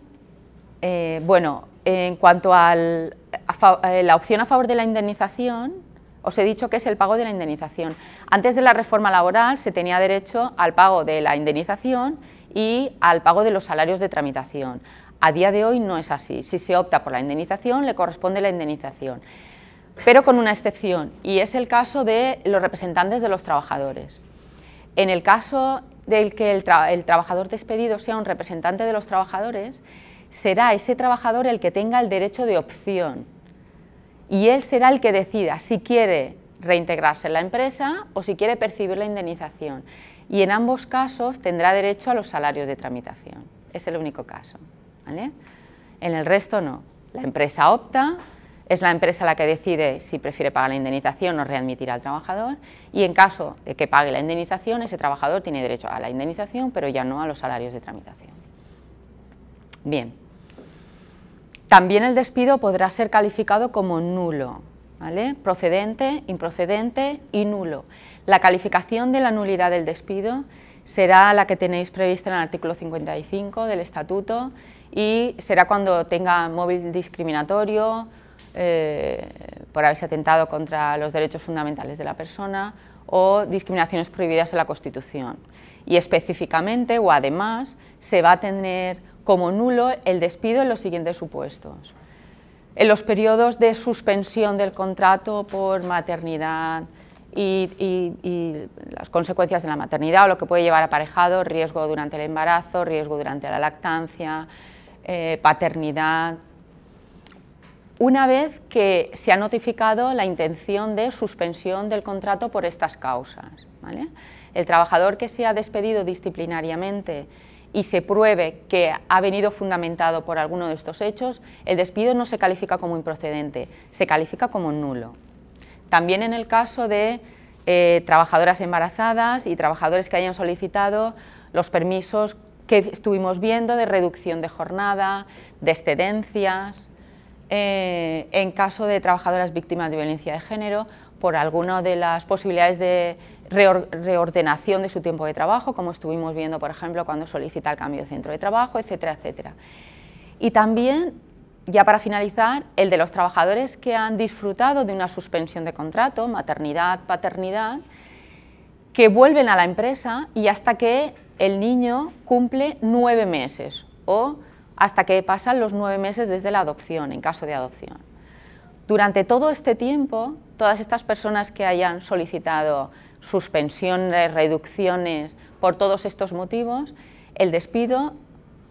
A: eh, bueno, en cuanto a eh, la opción a favor de la indemnización, os he dicho que es el pago de la indemnización. Antes de la reforma laboral se tenía derecho al pago de la indemnización y al pago de los salarios de tramitación. A día de hoy no es así. Si se opta por la indemnización, le corresponde la indemnización, pero con una excepción, y es el caso de los representantes de los trabajadores. En el caso del que el trabajador despedido sea un representante de los trabajadores, será ese trabajador el que tenga el derecho de opción y él será el que decida si quiere reintegrarse en la empresa o si quiere percibir la indemnización. Y en ambos casos tendrá derecho a los salarios de tramitación. Es el único caso. En el resto no. La empresa opta, es la empresa la que decide si prefiere pagar la indemnización o readmitir al trabajador y en caso de que pague la indemnización, ese trabajador tiene derecho a la indemnización, pero ya no a los salarios de tramitación. Bien. También el despido podrá ser calificado como nulo, procedente, improcedente y nulo. La calificación de la nulidad del despido será la que tenéis prevista en el artículo 55 del Estatuto y será cuando tenga móvil discriminatorio eh, por haberse atentado contra los derechos fundamentales de la persona o discriminaciones prohibidas en la Constitución. Y específicamente o además se va a tener como nulo el despido en los siguientes supuestos. En los periodos de suspensión del contrato por maternidad y, las consecuencias de la maternidad o lo que puede llevar aparejado, riesgo durante el embarazo, riesgo durante la lactancia, eh, paternidad. Una vez que se ha notificado la intención de suspensión del contrato por estas causas, el trabajador que se ha despedido disciplinariamente y se pruebe que ha venido fundamentado por alguno de estos hechos, el despido no se califica como improcedente, se califica como nulo. También en el caso de eh, trabajadoras embarazadas y trabajadores que hayan solicitado los permisos que estuvimos viendo de reducción de jornada, de excedencias, eh, en caso de trabajadoras víctimas de violencia de género, por alguna de las posibilidades de reordenación de su tiempo de trabajo, como estuvimos viendo, por ejemplo, cuando solicita el cambio de centro de trabajo, etcétera, etcétera. Y también, ya para finalizar, el de los trabajadores que han disfrutado de una suspensión de contrato, maternidad, paternidad, que vuelven a la empresa y hasta que el niño cumple nueve meses o hasta que pasan los nueve meses desde la adopción, en caso de adopción. Durante todo este tiempo, todas estas personas que hayan solicitado suspensiones, eh, reducciones, por todos estos motivos, el despido,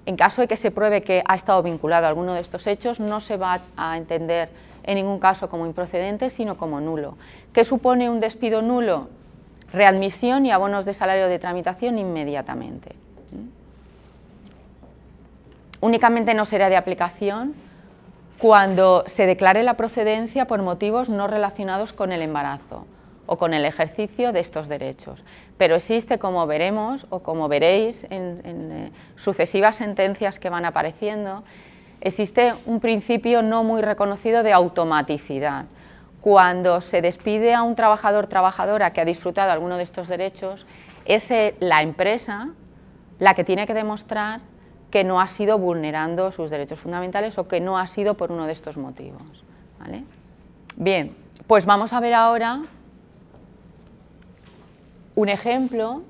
A: en caso de que se pruebe que ha estado vinculado a alguno de estos hechos, no se va a entender en ningún caso como improcedente, sino como nulo. ¿Qué supone un despido nulo? Readmisión y abonos de salario de tramitación inmediatamente. Únicamente no será de aplicación cuando se declare la procedencia por motivos no relacionados con el embarazo o con el ejercicio de estos derechos. Pero existe, como veremos o como veréis en, eh, sucesivas sentencias que van apareciendo, existe un principio no muy reconocido de automaticidad. Cuando se despide a un trabajador trabajadora que ha disfrutado alguno de estos derechos, es eh, la empresa la que tiene que demostrar que no ha sido vulnerando sus derechos fundamentales o que no ha sido por uno de estos motivos. Bien, pues vamos a ver ahora un ejemplo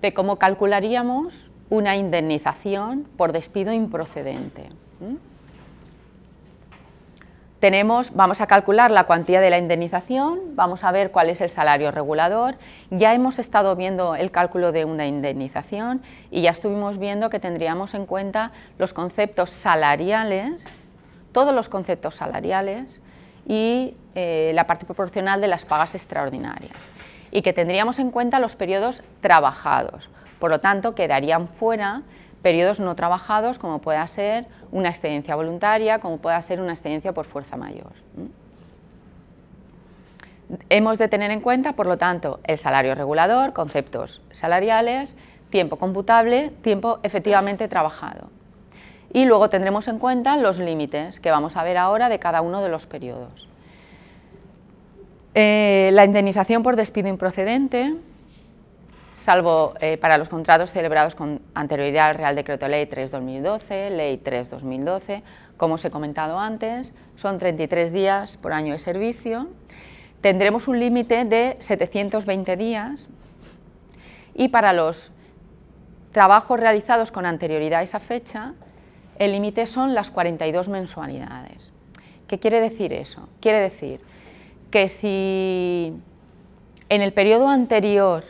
A: de cómo calcularíamos una indemnización por despido improcedente. vamos a calcular la cuantía de la indemnización, vamos a ver cuál es el salario regulador. Ya hemos estado viendo el cálculo de una indemnización y ya estuvimos viendo que tendríamos en cuenta los conceptos salariales, todos los conceptos salariales y eh, la parte proporcional de las pagas extraordinarias y que tendríamos en cuenta los periodos trabajados. Por lo tanto, quedarían fuera periodos no trabajados como pueda ser una excedencia voluntaria, como pueda ser una excedencia por fuerza mayor. Hemos de tener en cuenta, por lo tanto, el salario regulador, conceptos salariales, tiempo computable, tiempo efectivamente trabajado. Y luego tendremos en cuenta los límites que vamos a ver ahora de cada uno de los periodos. Eh, la indemnización por despido improcedente, salvo eh, para los contratos celebrados con anterioridad al Real Decreto Ley 3-2012, Ley 3-2012, como os he comentado antes, son 33 días por año de servicio. Tendremos un límite de 720 días y para los trabajos realizados con anterioridad a esa fecha, el límite son las 42 mensualidades. ¿Qué quiere decir eso? Quiere decir que si en el periodo anterior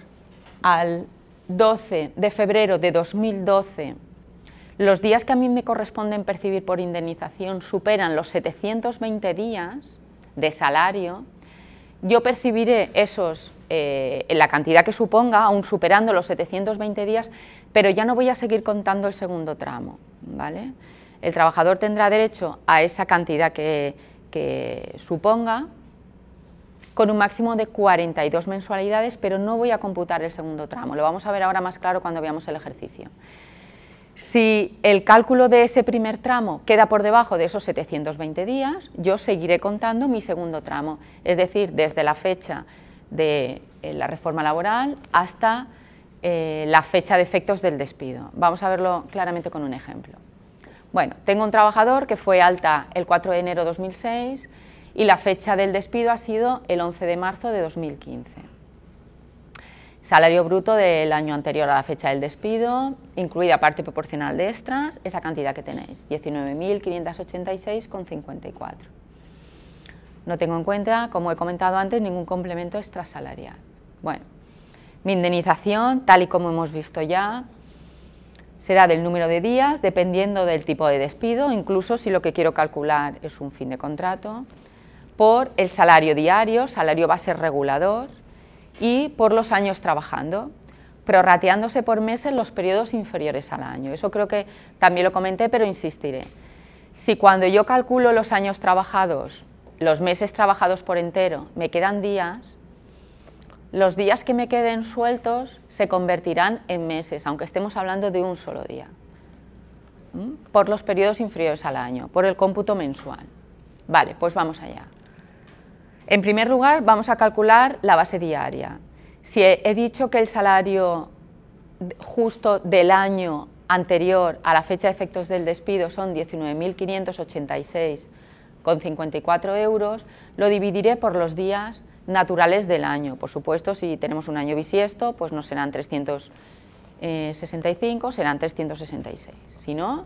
A: al 12 de febrero de 2012 los días que a mí me corresponden percibir por indemnización superan los 720 días de salario, yo percibiré esos, eh, en la cantidad que suponga, aún superando los 720 días, pero ya no voy a seguir contando el segundo tramo, ¿vale? El trabajador tendrá derecho a esa cantidad que suponga, con un máximo de 42 mensualidades, pero no voy a computar el segundo tramo, lo vamos a ver ahora más claro cuando veamos el ejercicio. Si el cálculo de ese primer tramo queda por debajo de esos 720 días, yo seguiré contando mi segundo tramo, es decir, desde la fecha de eh, la reforma laboral hasta eh, la fecha de efectos del despido. Vamos a verlo claramente con un ejemplo. Bueno, tengo un trabajador que fue alta el 4 de enero de 2006, y la fecha del despido ha sido el 11 de marzo de 2015. Salario bruto del año anterior a la fecha del despido, incluida parte proporcional de extras, esa cantidad que tenéis, 19.586,54. No tengo en cuenta, como he comentado antes, ningún complemento extrasalarial. Bueno, mi indemnización, tal y como hemos visto ya, será del número de días, dependiendo del tipo de despido, incluso si lo que quiero calcular es un fin de contrato por el salario diario, salario base regulador y por los años trabajando, prorrateándose por meses los periodos inferiores al año. Eso creo que también lo comenté, pero insistiré. Si cuando yo calculo los años trabajados, los meses trabajados por entero, me quedan días, los días que me queden sueltos se convertirán en meses, aunque estemos hablando de un solo día, por los periodos inferiores al año, por el cómputo mensual. Vale, pues vamos allá. En primer lugar, vamos a calcular la base diaria. Si he, dicho que el salario justo del año anterior a la fecha de efectos del despido son 19.586,54 euros, lo dividiré por los días naturales del año. Por supuesto, si tenemos un año bisiesto, pues no serán 365, eh, serán 366. Si no,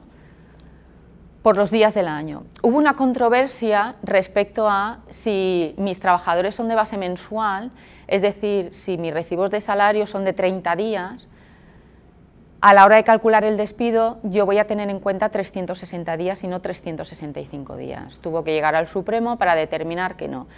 A: por los días del año. Hubo una controversia respecto a si mis trabajadores son de base mensual, es decir, si mis recibos de salario son de 30 días, a la hora de calcular el despido yo voy a tener en cuenta 360 días y no 365 días. Tuvo que llegar al Supremo para determinar que no,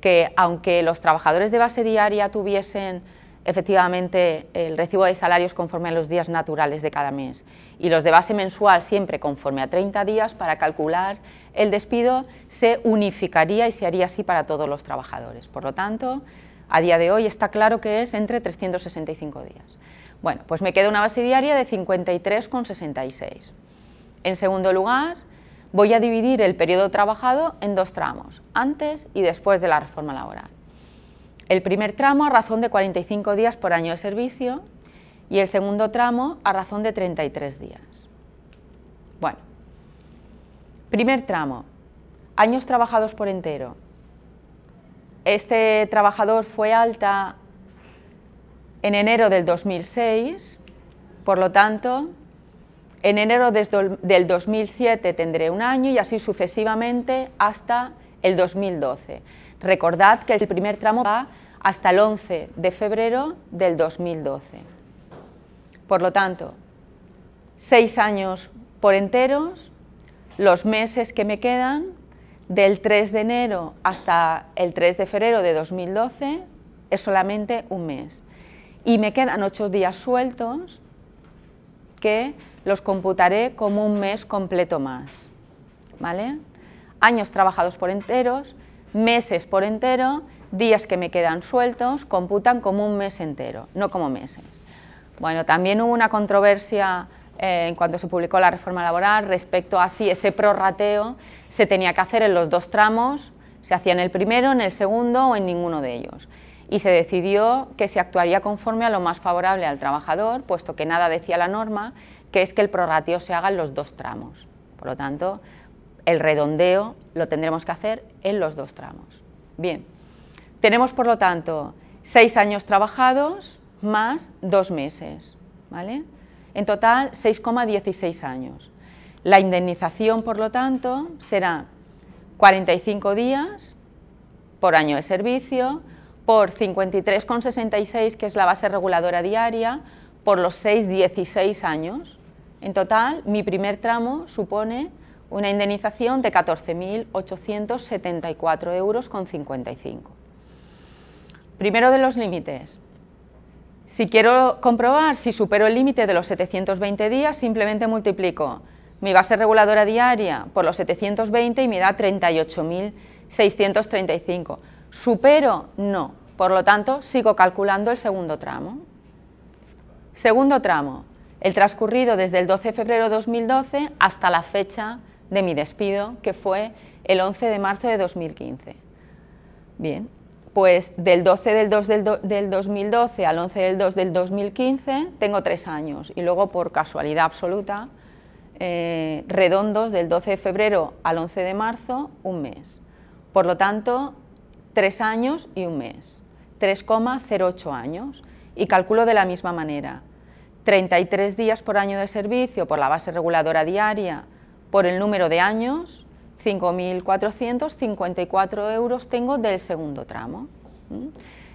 A: que aunque los trabajadores de base diaria tuviesen efectivamente el recibo de salarios conforme a los días naturales de cada mes y los de base mensual siempre conforme a 30 días para calcular el despido se unificaría y se haría así para todos los trabajadores. Por lo tanto, a día de hoy está claro que es entre 365 días. Bueno, pues me queda una base diaria de 53,66. En segundo lugar, voy a dividir el periodo trabajado en dos tramos, antes y después de la reforma laboral. El primer tramo a razón de 45 días por año de servicio y el segundo tramo a razón de 33 días. Bueno, primer tramo, años trabajados por entero. Este trabajador fue alta en enero del 2006, por lo tanto, en enero del 2007 tendré un año y así sucesivamente hasta el 2012. Recordad que el primer tramo va hasta el 11 de febrero del 2012. Por lo tanto, seis años por enteros, los meses que me quedan, del 3 de enero hasta el 3 de febrero de 2012, es solamente un mes. Y me quedan ocho días sueltos que los computaré como un mes completo más. ¿Vale? Años trabajados por enteros, meses por entero, días que me quedan sueltos, computan como un mes entero, no como meses. Bueno, también hubo una controversia eh, en cuanto se publicó la reforma laboral respecto a si ese prorrateo se tenía que hacer en los dos tramos, se hacía en el primero, en el segundo o en ninguno de ellos. Y se decidió que se actuaría conforme a lo más favorable al trabajador, puesto que nada decía la norma, que es que el prorrateo se haga en los dos tramos. Por lo tanto, el redondeo lo tendremos que hacer en los dos tramos. Bien, tenemos por lo tanto seis años trabajados más dos meses, ¿vale? En total 6,16 años. La indemnización, por lo tanto, será 45 días por año de servicio, por 53,66, que es la base reguladora diaria, por los 6,16 años. En total, mi primer tramo supone una indemnización de 14.874,55 euros. Primero de los límites. Si quiero comprobar si supero el límite de los 720 días, simplemente multiplico mi base reguladora diaria por los 720 y me da 38.635. ¿Supero? No. Por lo tanto, sigo calculando el segundo tramo. Segundo tramo, el transcurrido desde el 12 de febrero de 2012 hasta la fecha de mi despido, que fue el 11 de marzo de 2015. Bien, pues del 12 del 2 del, 2012 al 11 del 2 del 2015 tengo tres años y luego por casualidad absoluta, eh, redondos del 12 de febrero al 11 de marzo, un mes. Por lo tanto, tres años y un mes, 3,08 años. Y calculo de la misma manera, 33 días por año de servicio por la base reguladora diaria, por el número de años, 5.454 euros tengo del segundo tramo.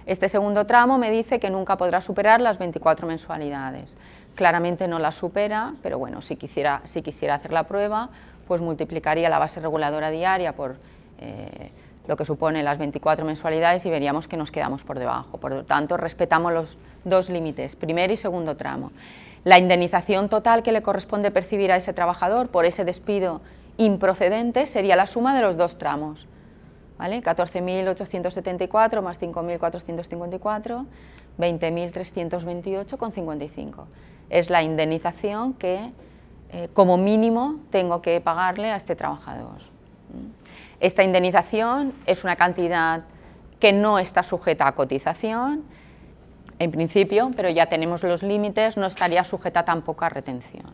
A: Este segundo tramo me dice que nunca podrá superar las 24 mensualidades. Claramente no las supera, pero bueno, si quisiera, si quisiera hacer la prueba, pues multiplicaría la base reguladora diaria por eh, lo que supone las 24 mensualidades y veríamos que nos quedamos por debajo. Por lo tanto, respetamos los dos límites, primer y segundo tramo la indemnización total que le corresponde percibir a ese trabajador por ese despido improcedente sería la suma de los dos tramos. ¿vale? 14.874 más 5.454, 20.328,55. Es la indemnización que eh, como mínimo tengo que pagarle a este trabajador. Esta indemnización es una cantidad que no está sujeta a cotización, en principio, pero ya tenemos los límites, no estaría sujeta tampoco a retención.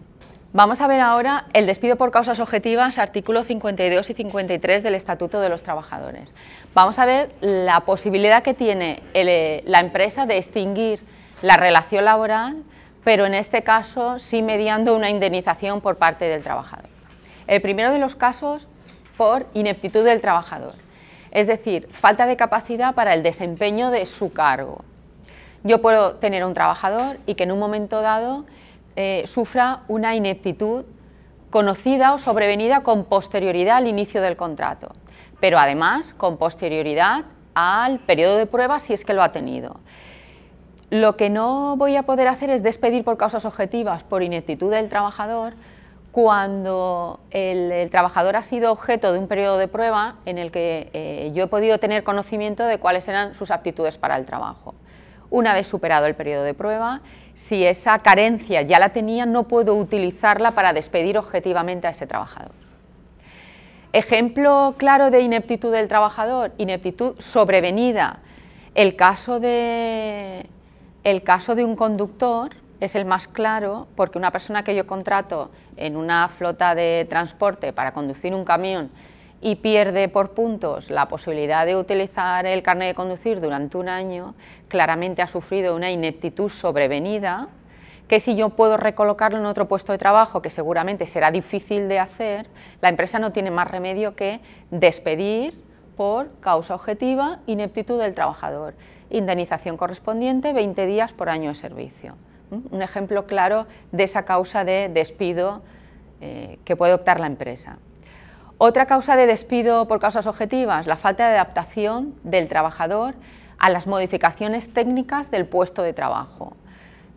A: Vamos a ver ahora el despido por causas objetivas, artículo 52 y 53 del Estatuto de los Trabajadores. Vamos a ver la posibilidad que tiene eh, la empresa de extinguir la relación laboral, pero en este caso sí mediando una indemnización por parte del trabajador. El primero de los casos por ineptitud del trabajador, es decir, falta de capacidad para el desempeño de su cargo yo puedo tener a un trabajador y que en un momento dado eh, sufra una ineptitud conocida o sobrevenida con posterioridad al inicio del contrato, pero además con posterioridad al periodo de prueba si es que lo ha tenido. Lo que no voy a poder hacer es despedir por causas objetivas, por ineptitud del trabajador, cuando el, trabajador ha sido objeto de un periodo de prueba en el que eh, yo he podido tener conocimiento de cuáles eran sus aptitudes para el trabajo. Una vez superado el periodo de prueba, si esa carencia ya la tenía, no puedo utilizarla para despedir objetivamente a ese trabajador. Ejemplo claro de ineptitud del trabajador, ineptitud sobrevenida. El caso de, el caso de un conductor es el más claro porque una persona que yo contrato en una flota de transporte para conducir un camión y pierde por puntos la posibilidad de utilizar el carnet de conducir durante un año, claramente ha sufrido una ineptitud sobrevenida, que si yo puedo recolocarlo en otro puesto de trabajo, que seguramente será difícil de hacer, la empresa no tiene más remedio que despedir por causa objetiva ineptitud del trabajador. Indemnización correspondiente, 20 días por año de servicio. ¿Mm? Un ejemplo claro de esa causa de despido eh, que puede optar la empresa. Otra causa de despido por causas objetivas, la falta de adaptación del trabajador a las modificaciones técnicas del puesto de trabajo.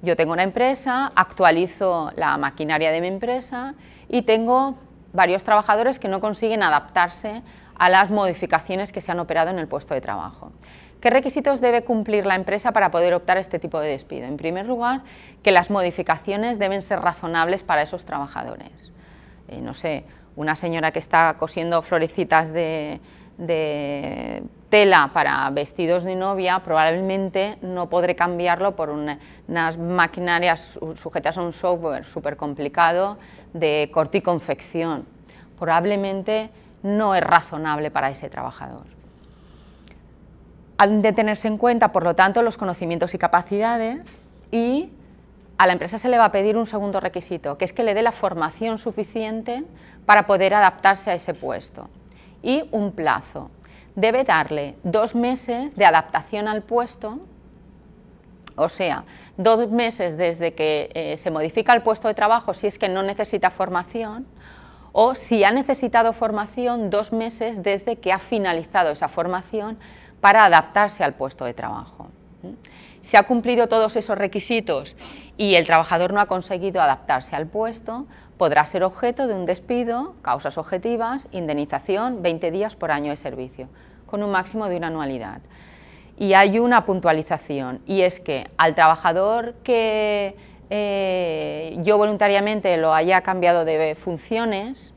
A: Yo tengo una empresa, actualizo la maquinaria de mi empresa y tengo varios trabajadores que no consiguen adaptarse a las modificaciones que se han operado en el puesto de trabajo. ¿Qué requisitos debe cumplir la empresa para poder optar a este tipo de despido? En primer lugar, que las modificaciones deben ser razonables para esos trabajadores. Eh, no sé, una señora que está cosiendo florecitas de, tela para vestidos de novia, probablemente no podré cambiarlo por unas maquinarias sujetas a un software súper complicado de corte y confección. Probablemente no es razonable para ese trabajador. Han de tenerse en cuenta, por lo tanto, los conocimientos y capacidades y a la empresa se le va a pedir un segundo requisito, que es que le dé la formación suficiente para poder adaptarse a ese puesto. Y un plazo. Debe darle dos meses de adaptación al puesto, o sea, dos meses desde que eh, se modifica el puesto de trabajo si es que no necesita formación, o si ha necesitado formación, dos meses desde que ha finalizado esa formación para adaptarse al puesto de trabajo. ¿Mm? Si ha cumplido todos esos requisitos y el trabajador no ha conseguido adaptarse al puesto, podrá ser objeto de un despido, causas objetivas, indemnización, 20 días por año de servicio, con un máximo de una anualidad. Y hay una puntualización, y es que al trabajador que eh, yo voluntariamente lo haya cambiado de funciones,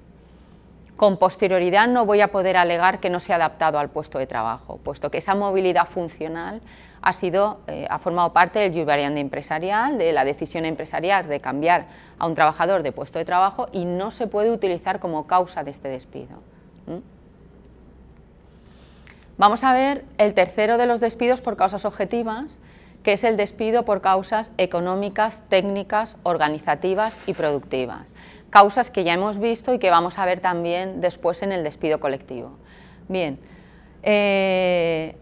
A: con posterioridad no voy a poder alegar que no se ha adaptado al puesto de trabajo, puesto que esa movilidad funcional ha sido, eh, ha formado parte del variante empresarial, de la decisión empresarial de cambiar a un trabajador de puesto de trabajo y no se puede utilizar como causa de este despido. Vamos a ver el tercero de los despidos por causas objetivas, que es el despido por causas económicas, técnicas, organizativas y productivas. Causas que ya hemos visto y que vamos a ver también después en el despido colectivo. Bien, eh,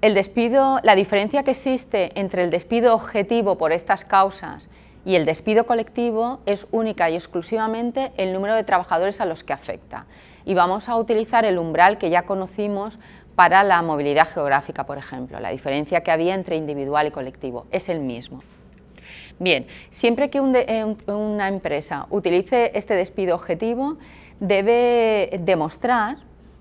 A: el despido, la diferencia que existe entre el despido objetivo por estas causas y el despido colectivo es única y exclusivamente el número de trabajadores a los que afecta. Y vamos a utilizar el umbral que ya conocimos para la movilidad geográfica, por ejemplo, la diferencia que había entre individual y colectivo, es el mismo. Bien, siempre que eh, una empresa utilice este despido objetivo, debe demostrar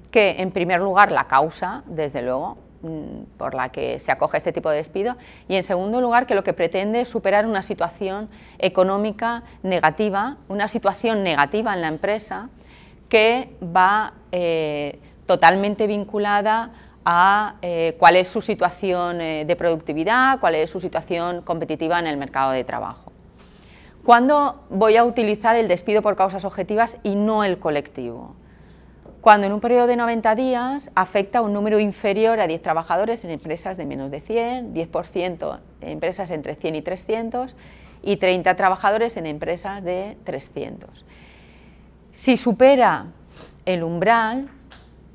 A: que, en primer lugar, la causa, desde luego, Mm, por la que se acoge este tipo de despido y en segundo lugar que lo que pretende es superar una situación económica negativa, una situación negativa en la empresa que va eh, totalmente vinculada a eh, cuál es su situación eh, de productividad, cuál es su situación competitiva en el mercado de trabajo. ¿Cuándo voy a utilizar el despido por causas objetivas y no el colectivo? cuando en un periodo de 90 días afecta a un número inferior a 10 trabajadores en empresas de menos de 100, 10% en empresas entre 100 y 300 y 30 trabajadores en empresas de 300. Si supera el umbral,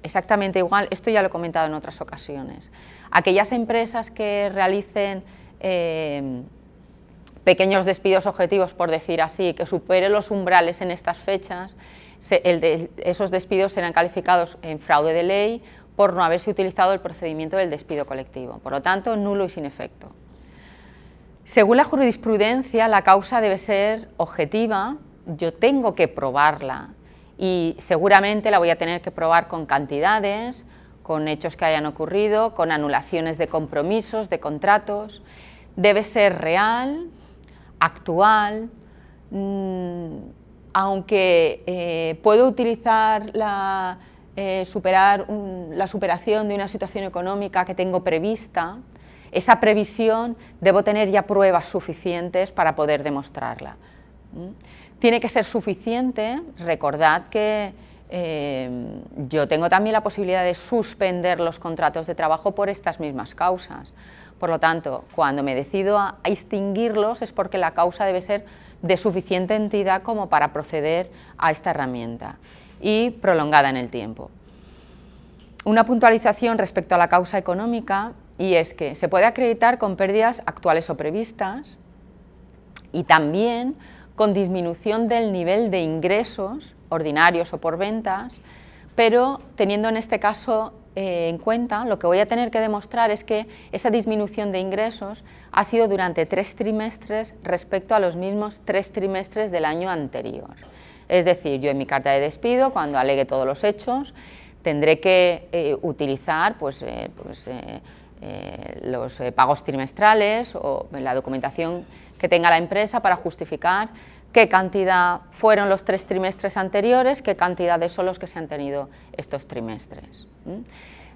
A: exactamente igual, esto ya lo he comentado en otras ocasiones, aquellas empresas que realicen em, pequeños despidos objetivos, por decir así, que supere los umbrales en estas fechas, esos despidos serán calificados en fraude de ley por no haberse utilizado el procedimiento del despido colectivo. Por lo tanto, nulo y sin efecto. Según la jurisprudencia, la causa debe ser objetiva, yo tengo que probarla y seguramente la voy a tener que probar con cantidades, con hechos que hayan ocurrido, con anulaciones de compromisos, de contratos. Debe ser real, actual, mm, aunque eh, puedo utilizar eh, la, superación de una situación económica que tengo prevista, esa previsión debo tener ya pruebas suficientes para poder demostrarla. Tiene que ser suficiente, recordad que eh, yo tengo también la posibilidad de suspender los contratos de trabajo por estas mismas causas. Por lo tanto, cuando me decido a extinguirlos es porque la causa debe ser de suficiente entidad como para proceder a esta herramienta y prolongada en el tiempo. Una puntualización respecto a la causa económica y es que se puede acreditar con pérdidas actuales o previstas y también con disminución del nivel de ingresos ordinarios o por ventas, pero teniendo en este caso eh, en cuenta, lo que voy a tener que demostrar es que esa disminución de ingresos ha sido durante tres trimestres respecto a los mismos tres trimestres del año anterior. Es decir, yo en mi carta de despido, cuando alegue todos los hechos, tendré que eh, utilizar pues, eh, pues, los pagos trimestrales o la documentación que tenga la empresa para justificar qué cantidad fueron los tres trimestres anteriores, qué cantidades son solos que se han tenido estos trimestres.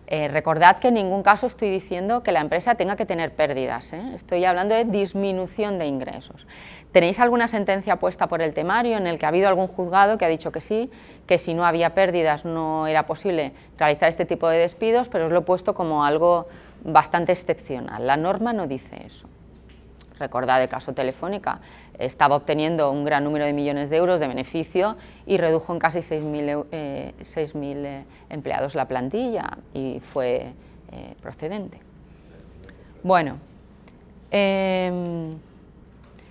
A: Eh, recordad que en ningún caso estoy diciendo que la empresa tenga que tener pérdidas, ¿eh? estoy hablando de disminución de ingresos. ¿Tenéis alguna sentencia puesta por el temario en el que ha habido algún juzgado que ha dicho que sí, que si no había pérdidas no era posible realizar este tipo de despidos, pero os lo he puesto como algo bastante excepcional? La norma no dice eso recordad el caso Telefónica, estaba obteniendo un gran número de millones de euros de beneficio y redujo en casi 6.000 eh, eh, empleados la plantilla y fue eh, procedente. Bueno, em,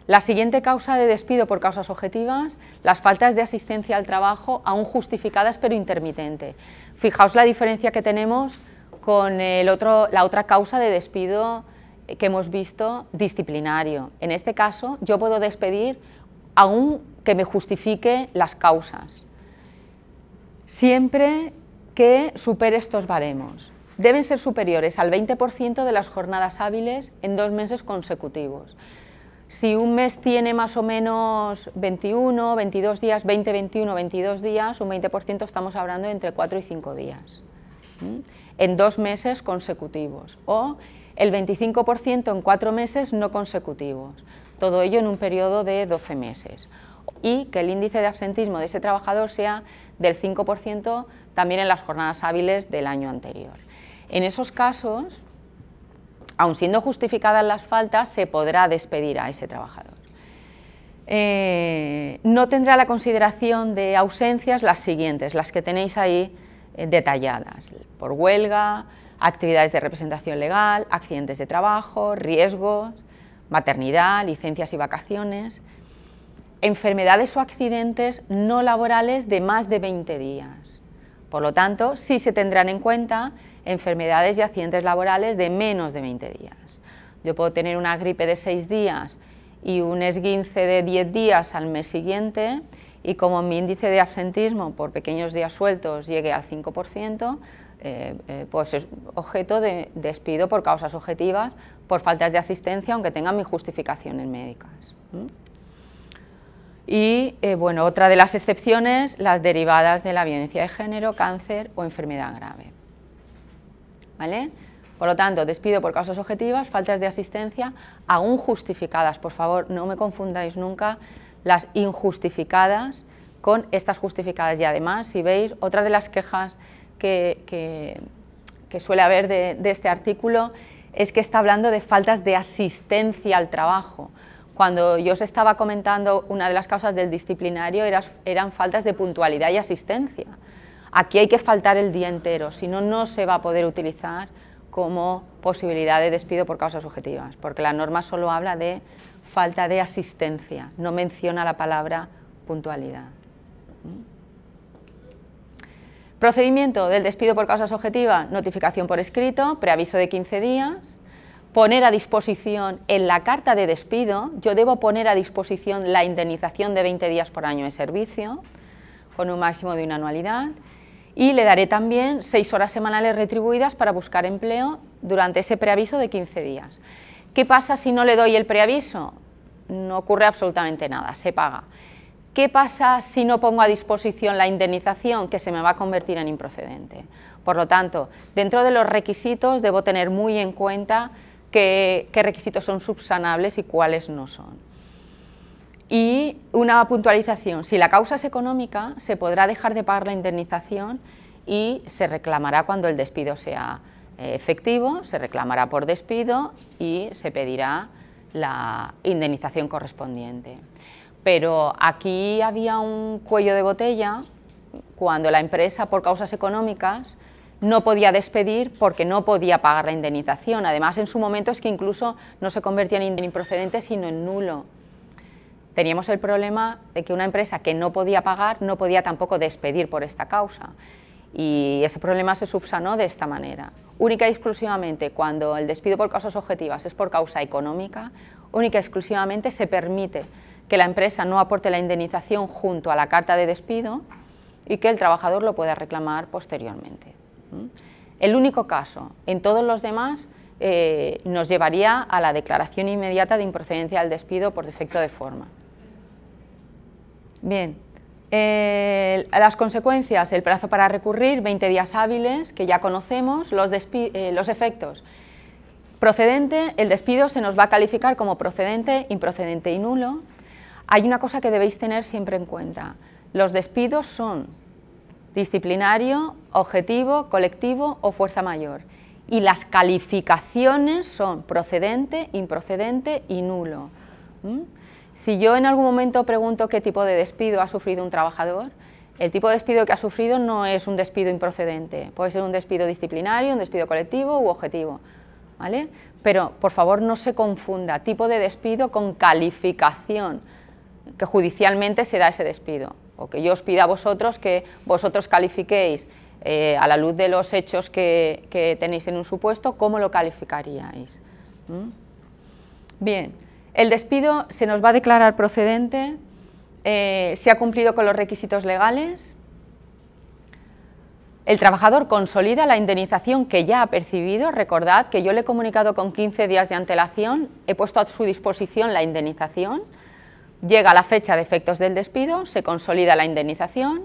A: la siguiente causa de despido por causas objetivas, las faltas de asistencia al trabajo, aún justificadas pero intermitente. Fijaos la diferencia que tenemos con el otro, la otra causa de despido que hemos visto disciplinario. En este caso, yo puedo despedir aún que me justifique las causas. Siempre que supere estos baremos. Deben ser superiores al 20% de las jornadas hábiles en dos meses consecutivos. Si un mes tiene más o menos 21, 22 días, 20, 21, 22 días, un 20% estamos hablando entre 4 y 5 días. En dos meses consecutivos. O el 25% en cuatro meses no consecutivos, todo ello en un periodo de 12 meses, y que el índice de absentismo de ese trabajador sea del 5% también en las jornadas hábiles del año anterior. En esos casos, aun siendo justificadas las faltas, se podrá despedir a ese trabajador. Eh, no tendrá la consideración de ausencias las siguientes, las que tenéis ahí eh, detalladas, por huelga, actividades de representación legal, accidentes de trabajo, riesgos, maternidad, licencias y vacaciones, enfermedades o accidentes no laborales de más de 20 días. Por lo tanto, sí se tendrán en cuenta enfermedades y accidentes laborales de menos de 20 días. Yo puedo tener una gripe de 6 días y un esguince de 10 días al mes siguiente y como mi índice de absentismo por pequeños días sueltos llegue al 5%, eh, eh, pues es objeto de despido por causas objetivas, por faltas de asistencia, aunque tengan justificación en médicas. Y eh, bueno, otra de las excepciones, las derivadas de la violencia de género, cáncer o enfermedad grave. ¿Vale? Por lo tanto, despido por causas objetivas, faltas de asistencia, aún justificadas. Por favor, no me confundáis nunca las injustificadas con estas justificadas. Y además, si veis, otra de las quejas que, suele haber de, este artículo es que está hablando de faltas de asistencia al trabajo cuando yo os estaba comentando una de las causas del disciplinario eran faltas de puntualidad y asistencia. Aquí hay que faltar el día entero, si no, no se va a poder utilizar como posibilidad de despido por causas objetivas, porque la norma solo habla de falta de asistencia, no menciona la palabra puntualidad. Procedimiento del despido por causas objetivas, notificación por escrito, preaviso de 15 días, poner a disposición en la carta de despido, yo debo poner a disposición la indemnización de 20 días por año de servicio, con un máximo de una anualidad, y le daré también 6 horas semanales retribuidas para buscar empleo durante ese preaviso de 15 días. ¿Qué pasa si no le doy el preaviso? No ocurre absolutamente nada, se paga. ¿Qué pasa si no pongo a disposición la indemnización? Que se me va a convertir en improcedente. Por lo tanto, dentro de los requisitos debo tener muy en cuenta qué, requisitos son subsanables y cuáles no son. Y una puntualización, si la causa es económica, se podrá dejar de pagar la indemnización y se reclamará cuando el despido sea eh, efectivo, se reclamará por despido y se pedirá la indemnización correspondiente. Pero aquí había un cuello de botella cuando la empresa, por causas económicas, no podía despedir porque no podía pagar la indemnización. Además, en su momento es que incluso no se convertía en improcedente, sino en nulo. Teníamos el problema de que una empresa que no podía pagar no podía tampoco despedir por esta causa. Y ese problema se subsanó de esta manera. Única y exclusivamente cuando el despido por causas objetivas es por causa económica, única y exclusivamente se permite que la empresa no aporte la indemnización junto a la carta de despido y que el trabajador lo pueda reclamar posteriormente. El único caso, en todos los demás, eh, nos llevaría a la declaración inmediata de improcedencia del despido por defecto de forma. Bien, las consecuencias, el plazo para recurrir, 20 días hábiles, que ya conocemos, los, eh, los efectos. Procedente, el despido se nos va a calificar como procedente, improcedente y nulo hay una cosa que debéis tener siempre en cuenta. Los despidos son disciplinario, objetivo, colectivo o fuerza mayor. Y las calificaciones son procedente, improcedente y nulo. ¿Mm? Si yo en algún momento pregunto qué tipo de despido ha sufrido un trabajador, el tipo de despido que ha sufrido no es un despido improcedente, puede ser un despido disciplinario, un despido colectivo u objetivo. Pero por favor no se confunda tipo de despido con calificación que judicialmente se da ese despido, o que yo os pida a vosotros que vosotros califiquéis eh, a la luz de los hechos que, tenéis en un supuesto, cómo lo calificaríais. ¿Mm? Bien, el despido se nos va a declarar procedente eh, se ha cumplido con los requisitos legales, el trabajador consolida la indemnización que ya ha percibido. Recordad que yo le he comunicado con 15 días de antelación, he puesto a su disposición la indemnización llega la fecha de efectos del despido, se consolida la indemnización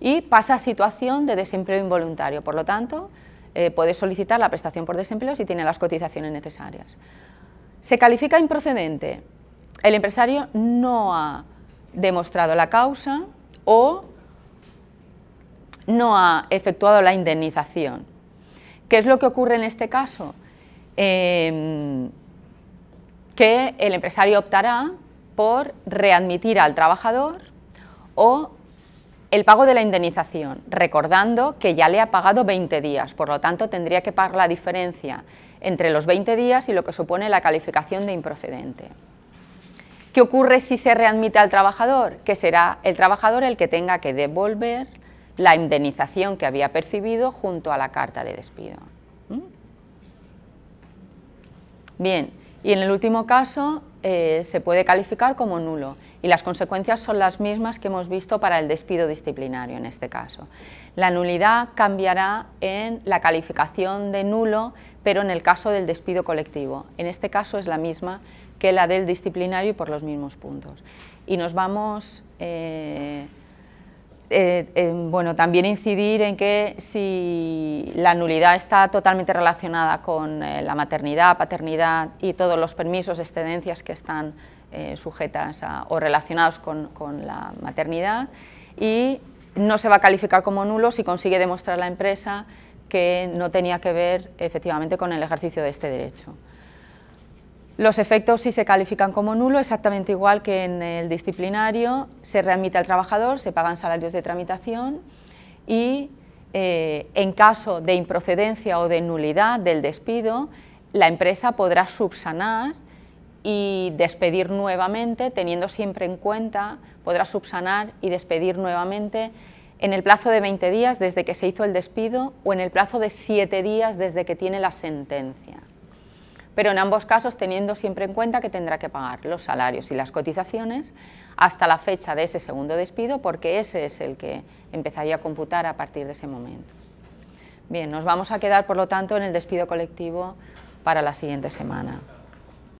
A: y pasa a situación de desempleo involuntario. Por lo tanto, eh, puede solicitar la prestación por desempleo si tiene las cotizaciones necesarias. Se califica improcedente. El empresario no ha demostrado la causa o no ha efectuado la indemnización. ¿Qué es lo que ocurre en este caso? Em, que el empresario optará por readmitir al trabajador o el pago de la indemnización, recordando que ya le ha pagado 20 días, por lo tanto tendría que pagar la diferencia entre los 20 días y lo que supone la calificación de improcedente. ¿Qué ocurre si se readmite al trabajador? Que será el trabajador el que tenga que devolver la indemnización que había percibido junto a la carta de despido. ¿Mm? Bien, y en el último caso, eh, se puede calificar como nulo y las consecuencias son las mismas que hemos visto para el despido disciplinario en este caso. La nulidad cambiará en la calificación de nulo, pero en el caso del despido colectivo. En este caso es la misma que la del disciplinario y por los mismos puntos. Y nos vamos eh, eh, eh, bueno, también incidir en que si la nulidad está totalmente relacionada con eh, la maternidad, paternidad y todos los permisos, excedencias que están sujetas o relacionados con, con, la maternidad y no se va a calificar como nulo si consigue demostrar la empresa que no tenía que ver efectivamente con el ejercicio de este derecho. Los efectos si se califican como nulo, exactamente igual que en el disciplinario, se readmite al trabajador, se pagan salarios de tramitación y eh, en caso de improcedencia o de nulidad del despido, la empresa podrá subsanar y despedir nuevamente, teniendo siempre en cuenta, podrá subsanar y despedir nuevamente en el plazo de 20 días desde que se hizo el despido o en el plazo de 7 días desde que tiene la sentencia pero en ambos casos teniendo siempre en cuenta que tendrá que pagar los salarios y las cotizaciones hasta la fecha de ese segundo despido, porque ese es el que empezaría a computar a partir de ese momento. Bien, nos vamos a quedar, por lo tanto, en el despido colectivo para la siguiente semana.